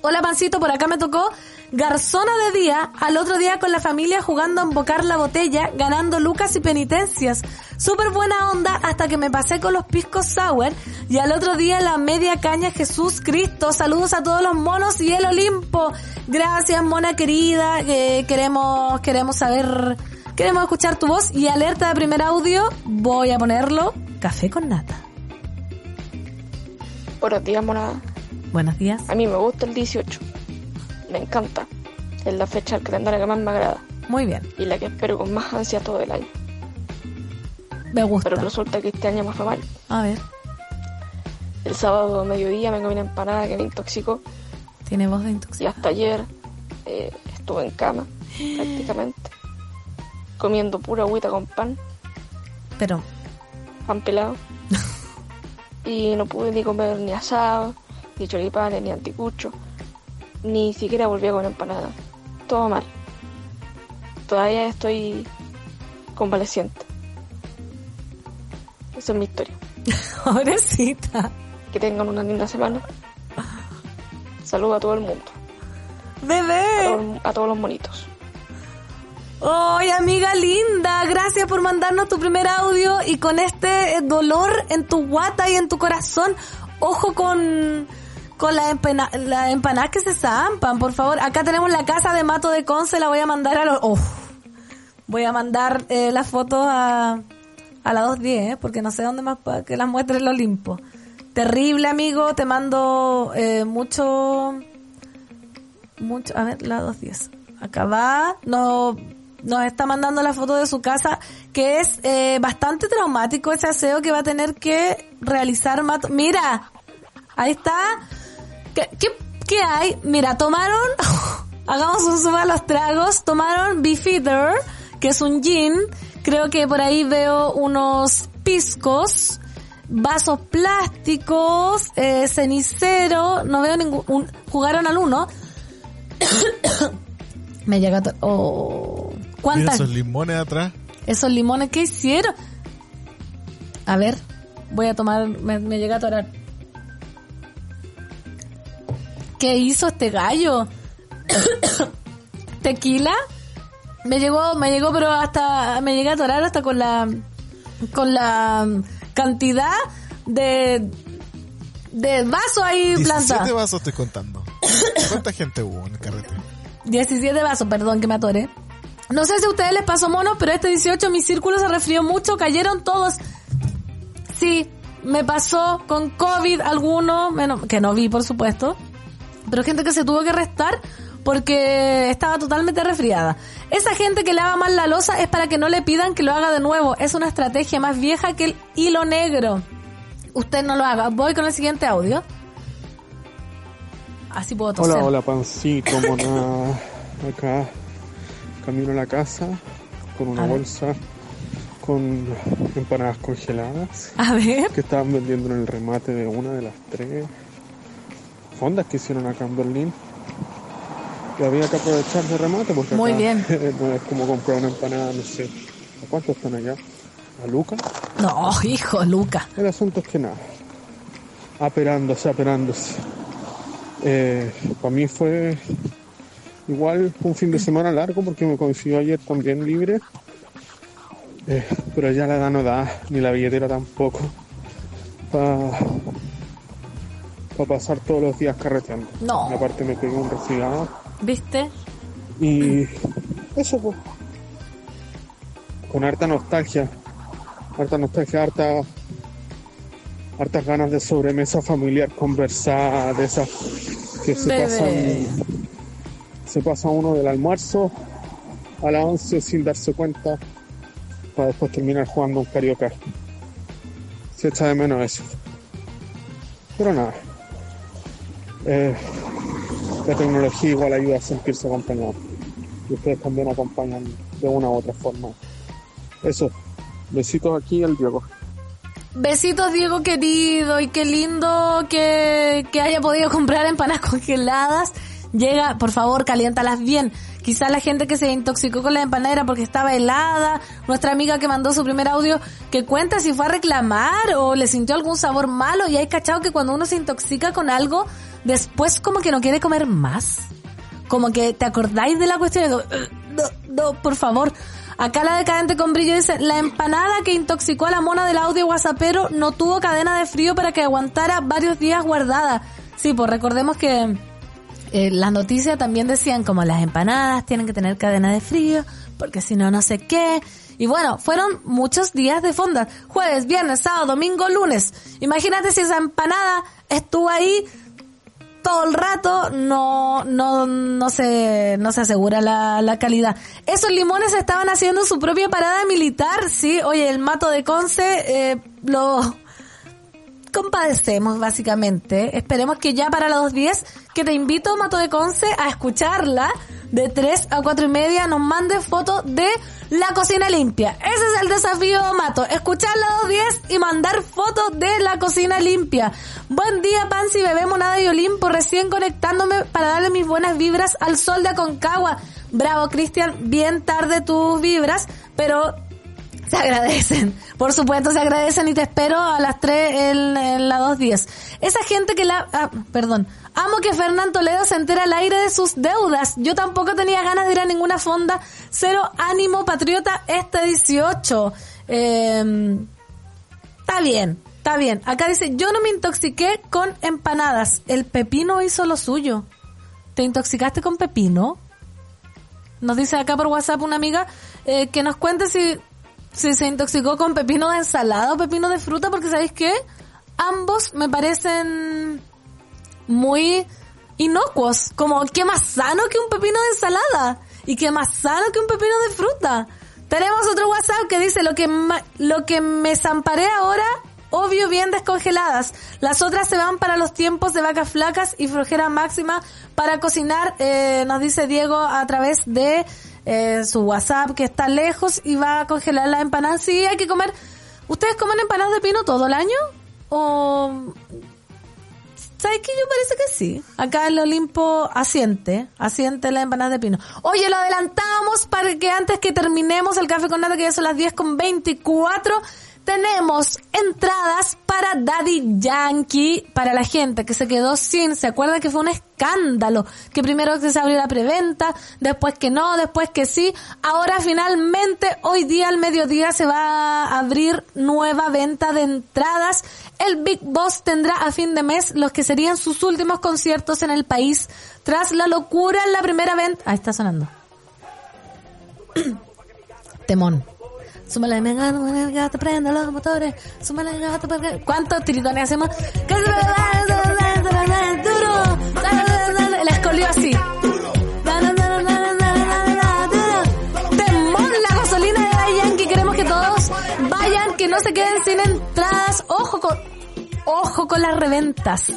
Hola, pancito. Por acá me tocó garzona de día, al otro día con la familia jugando a embocar la botella, ganando lucas y penitencias. Súper buena onda hasta que me pasé con los piscos sour y al otro día la media caña Jesús Cristo. Saludos a todos los monos y el Olimpo. Gracias, mona querida. Eh, queremos, queremos saber, queremos escuchar tu voz y alerta de primer audio. Voy a ponerlo. Café con nata. Buenos días, monada. Buenos días. A mí me gusta el 18. Me encanta. Es la fecha del calendario que más me agrada Muy bien. y la que espero con más ansia todo el año. Me gusta. Pero resulta que este año me fue mal. A ver, El sábado a mediodía me comí una empanada que me intoxicó tiene voz de y intoxicación. hasta ayer eh, estuve en cama prácticamente comiendo pura agüita con pan, Pero, pan pelado y no pude ni comer ni asado, ni choripanes, ni anticucho, ni siquiera volví a comer empanada. Todo mal. Todavía estoy convaleciente. Esa es mi historia. pobrecita. Que tengan una linda semana. Saludo a todo el mundo, a, Bebé. todo- a todos los monitos. ¡Ay, amiga linda! Gracias por mandarnos tu primer audio y con este eh, dolor en tu guata y en tu corazón. Ojo con, con la, empena, la empanadas que se zampan, por favor. Acá tenemos la casa de Mato de Conce, la voy a mandar a los... uf. voy a mandar eh, las fotos a, a la 210, ¿eh? porque no sé dónde más para que las muestre el Olimpo. Terrible, amigo. Te mando eh, mucho mucho, a ver, la 210. Acá va, no, nos está mandando la foto de su casa, que es eh, bastante traumático ese aseo que va a tener que realizar Mato. Mira, ahí está. ¿Qué, qué, qué hay? Mira, tomaron, hagamos un zoom a los tragos, tomaron Beefeater, que es un gin, creo que por ahí veo unos piscos, vasos plásticos, eh, cenicero, no veo ningún, un- jugaron al uno, me llega oh, ¿Cuántas? esos limones atrás. Esos limones que hicieron. A ver, voy a tomar, me, me llega a atorar. ¿Qué hizo este gallo? ¿Tequila? Me llegó, me llegó, pero hasta, me llegué a atorar hasta con la, con la cantidad de, de vaso ahí 17 plantado. vasos estoy contando. ¿Cuánta gente hubo en el carrete? 17 vasos, perdón que me atoré. No sé si a ustedes les pasó mono, pero este 18 mi círculo se resfrió mucho, cayeron todos. Sí, me pasó con COVID alguno, menos, que no vi por supuesto, pero gente que se tuvo que restar porque estaba totalmente resfriada. Esa gente que lava mal la losa es para que no le pidan que lo haga de nuevo. Es una estrategia más vieja que el hilo negro. Usted no lo haga. Voy con el siguiente audio. Así puedo toser. Hola, hola, pancito, mona. Acá, camino a la casa con una bolsa con empanadas congeladas A ver. que estaban vendiendo en el remate de una de las tres fondas que hicieron acá en Berlín. Y había que aprovechar de remate porque Muy acá bien. no es como comprar una empanada, no sé. ¿A cuánto están allá? ¿A Luca? No, hijo, Luca. El asunto es que nada, aperándose, aperándose. Eh, para mí fue igual un fin de semana largo porque me coincidió ayer también libre. Eh, pero ya la edad no da, ni la billetera tampoco, para pasar todos los días carreteando. No. Y aparte me pegué un resfriado ¿Viste? y eso pues. Con harta nostalgia. Harta nostalgia, harta. Hartas ganas de sobremesa familiar, conversar, de esas que se Bebé. pasan. Se pasa uno del almuerzo a las 11 sin darse cuenta para después terminar jugando un carioca. Se echa de menos eso. Pero nada. Eh, la tecnología igual ayuda a sentirse acompañado. Y ustedes también acompañan de una u otra forma. Eso. Besitos aquí al Diego. Besitos, Diego querido, y qué lindo que, que haya podido comprar empanadas congeladas. Llega, por favor, caliéntalas bien. Quizá la gente que se intoxicó con la empanada era porque estaba helada. Nuestra amiga que mandó su primer audio que cuenta si fue a reclamar o le sintió algún sabor malo y hay cachado que cuando uno se intoxica con algo, después como que no quiere comer más. Como que te acordáis de la cuestión y digo, "Ugh, no, no, por favor. Acá la decadente con brillo dice, la empanada que intoxicó a la mona del audio whatsappero no tuvo cadena de frío para que aguantara varios días guardada. Sí, pues recordemos que eh, las noticias también decían como las empanadas tienen que tener cadena de frío, porque si no, no sé qué. Y bueno, fueron muchos días de fonda. Jueves, viernes, sábado, domingo, lunes. Imagínate si esa empanada estuvo ahí todo el rato, no, no, no se, no se asegura la, la calidad. Esos limones estaban haciendo su propia parada militar, sí. Oye, el mato de Conce, eh, lo, compadecemos básicamente. Esperemos que ya para las 2.10, que te invito, Mato de Conce, a escucharla de 3 a 4 y media, nos mande fotos de la cocina limpia. Ese es el desafío, Mato. Escuchar la 2.10 y mandar fotos de la cocina limpia. Buen día, Pansy, bebé monada y Olimpo, recién conectándome para darle mis buenas vibras al sol de Aconcagua. Bravo, Cristian, bien tarde tus vibras, pero se agradecen. Por supuesto, se agradecen y te espero a las 3 en, en la 2.10. Esa gente que la... ah, perdón. Amo que Fernán Toledo se entera al aire de sus deudas. Yo tampoco tenía ganas de ir a ninguna fonda. Cero ánimo patriota este 18. Eh, está bien, está bien. Acá dice, yo no me intoxiqué con empanadas. El pepino hizo lo suyo. ¿Te intoxicaste con pepino? Nos dice acá por WhatsApp una amiga eh, que nos cuente si si se intoxicó con pepino de ensalada o pepino de fruta, porque ¿sabéis qué? Ambos me parecen muy inocuos. Como, ¿qué más sano que un pepino de ensalada? ¿Y qué más sano que un pepino de fruta? Tenemos otro WhatsApp que dice, lo que, lo que me zamparé ahora, obvio bien descongeladas. Las otras se van para los tiempos de vacas flacas y flojera máxima para cocinar, eh, nos dice Diego a través de eh, su WhatsApp que está lejos y va a congelar la empanada. Sí, hay que comer. ¿Ustedes comen empanadas de pino todo el año? ¿O ¿Sabes qué? Yo parece que sí. Acá el Olimpo asiente, asiente la empanada de pino. Oye, lo adelantamos para que antes que terminemos el café con nata, que ya son las 10 con 24, tenemos entradas para Daddy Yankee, para la gente que se quedó sin, se acuerda que fue un escándalo, que primero que se abrió la preventa, después que no, después que sí, ahora finalmente hoy día al mediodía se va a abrir nueva venta de entradas, el Big Boss tendrá a fin de mes los que serían sus últimos conciertos en el país, tras la locura en la primera venta, ahí está sonando. Temón. Súmale mi gato, mi gato, prende los motores. Súmale mi gato, porque... ¿Cuántos tiritones hacemos? La escolió así. Temón, la gasolina de Daddy Yankee. Queremos que todos vayan, que no se queden sin entradas. Ojo con, ojo con las reventas.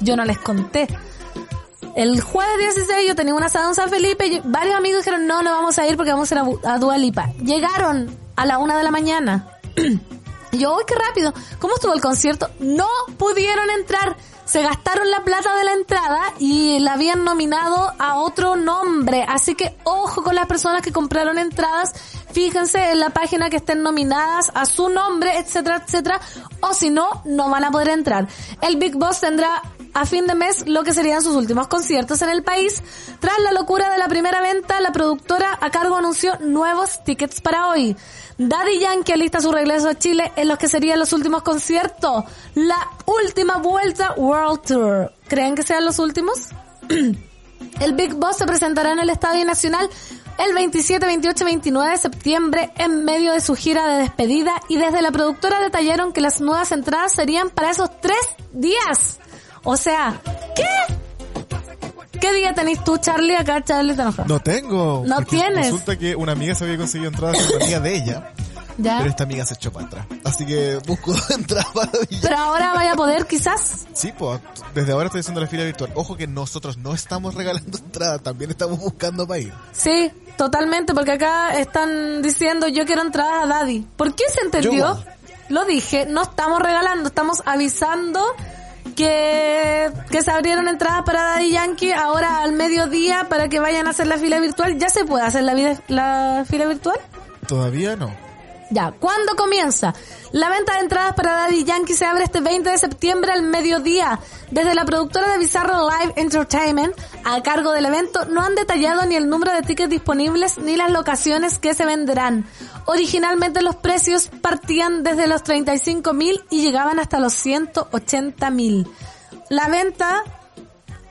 Yo no les conté. El jueves 16 yo tenía una asado en San Felipe y varios amigos dijeron, no, no vamos a ir porque vamos a ir a, Bu- a Dua Lipa. Llegaron a la una de la mañana. Y yo, uy, qué rápido. ¿Cómo estuvo el concierto? No pudieron entrar. Se gastaron la plata de la entrada y la habían nominado a otro nombre. Así que ojo con las personas que compraron entradas. Fíjense en la página que estén nominadas a su nombre, etcétera, etcétera. O si no, no van a poder entrar. El Big Boss tendrá a fin de mes lo que serían sus últimos conciertos en el país. Tras la locura de la primera venta, la productora a cargo anunció nuevos tickets para hoy. Daddy Yankee alista su regreso a Chile en los que serían los últimos conciertos. La última vuelta World Tour. ¿Creen que sean los últimos? El Big Boss se presentará en el Estadio Nacional el 27, 28 y 29 de septiembre en medio de su gira de despedida y desde la productora detallaron que las nuevas entradas serían para esos tres días. O sea, ¿qué? ¿Qué día tenéis tú, Charlie? Acá Charlie está enojado. No tengo. No tienes. Resulta que una amiga se había conseguido entradas con una amiga de ella, ¿Ya? pero esta amiga se echó para atrás. Así que busco entradas para ella. Pero ahora vaya a poder quizás. Sí, pues, desde ahora estoy haciendo la fila virtual. Ojo que nosotros no estamos regalando entradas, también estamos buscando para ir. Sí, totalmente, porque acá están diciendo yo quiero entradas a Daddy. ¿Por qué se entendió? Yo. Lo dije, no estamos regalando, estamos avisando que, que se abrieron entradas para Daddy Yankee ahora al mediodía para que vayan a hacer la fila virtual. ¿Ya se puede hacer la, la fila virtual? Todavía no. Ya, ¿cuándo comienza? La venta de entradas para Daddy Yankee se abre este 20 de septiembre al mediodía. Desde la productora de Bizarro Live Entertainment, a cargo del evento, no han detallado ni el número de tickets disponibles ni las locaciones que se venderán. Originalmente los precios partían desde los 35 mil y llegaban hasta los 180 mil. La venta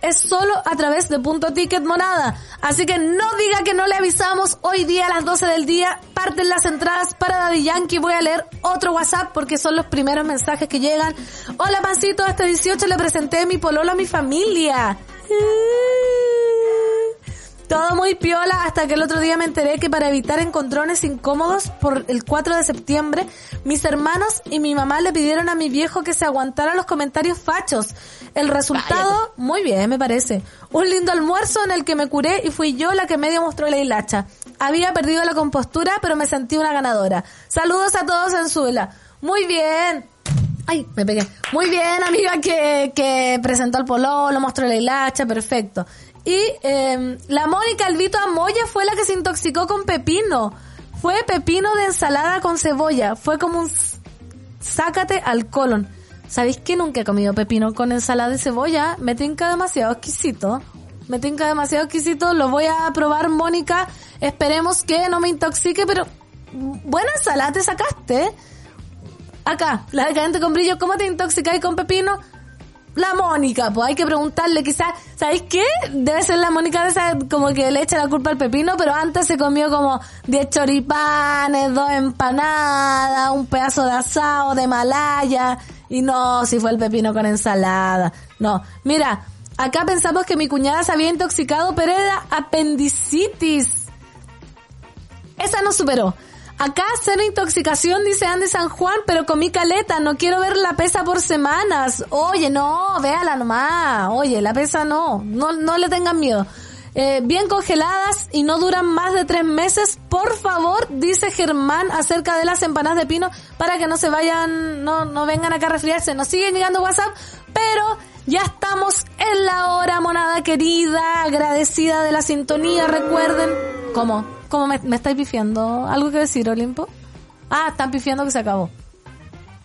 es solo a través de punto ticket monada. Así que no diga que no le avisamos. Hoy día a las 12 del día parten las entradas para Daddy Yankee. Voy a leer otro WhatsApp porque son los primeros mensajes que llegan. Hola pancito, este 18 le presenté mi pololo a mi familia. Todo muy piola hasta que el otro día me enteré que para evitar encontrones incómodos por el 4 de septiembre, mis hermanos y mi mamá le pidieron a mi viejo que se aguantara los comentarios fachos. El resultado, muy bien me parece. Un lindo almuerzo en el que me curé y fui yo la que medio mostró la hilacha. Había perdido la compostura, pero me sentí una ganadora. Saludos a todos en Suela. Muy bien. Ay, me pegué. Muy bien, amiga, que, que presentó el pololo, mostró la hilacha, perfecto. Y eh, la Mónica Alvito Amoya fue la que se intoxicó con pepino. Fue pepino de ensalada con cebolla. Fue como un sácate al colon. ¿Sabéis que nunca he comido pepino con ensalada de cebolla? Me tinca demasiado exquisito. Me tinca demasiado exquisito. Lo voy a probar, Mónica. Esperemos que no me intoxique, pero buena ensalada te sacaste. Acá, la decadente con brillo, ¿cómo te intoxicáis con pepino? La Mónica, pues hay que preguntarle, quizás, ¿sabéis qué? Debe ser la Mónica de esa, como que le echa la culpa al pepino, pero antes se comió como 10 choripanes, dos empanadas, un pedazo de asado de malaya, y no, si fue el pepino con ensalada. No, mira, acá pensamos que mi cuñada se había intoxicado, pero era apendicitis. Esa no superó. Acá cero intoxicación, dice Andy San Juan, pero comí caleta, no quiero ver la pesa por semanas. Oye, no, véala nomás. Oye, la pesa no, no, no le tengan miedo. Eh, bien congeladas y no duran más de tres meses. Por favor, dice Germán acerca de las empanadas de pino para que no se vayan, no, no vengan acá a resfriarse. Nos siguen llegando WhatsApp, pero ya estamos en la hora, monada querida, agradecida de la sintonía. Recuerden, ¿cómo? ¿Cómo me, me estáis pifiando? ¿Algo que decir, Olimpo? Ah, están pifiando que se acabó.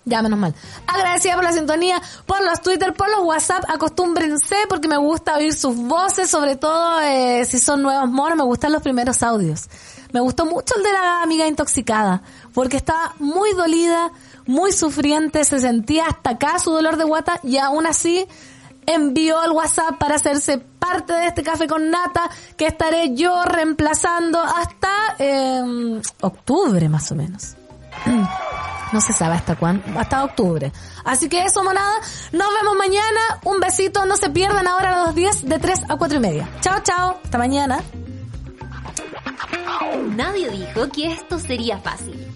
Ya, menos mal. Agradecida por la sintonía, por los Twitter, por los WhatsApp. Acostúmbrense porque me gusta oír sus voces, sobre todo eh, si son nuevos monos. Me gustan los primeros audios. Me gustó mucho el de la amiga intoxicada porque estaba muy dolida, muy sufriente, se sentía hasta acá su dolor de guata y aún así envió el WhatsApp para hacerse parte de este café con nata que estaré yo reemplazando hasta eh, octubre más o menos. No se sabe hasta cuándo, hasta octubre. Así que eso, monada. Nos vemos mañana. Un besito. No se pierdan ahora a los 10 de 3 a 4 y media. Chao, chao. Hasta mañana. Nadie dijo que esto sería fácil.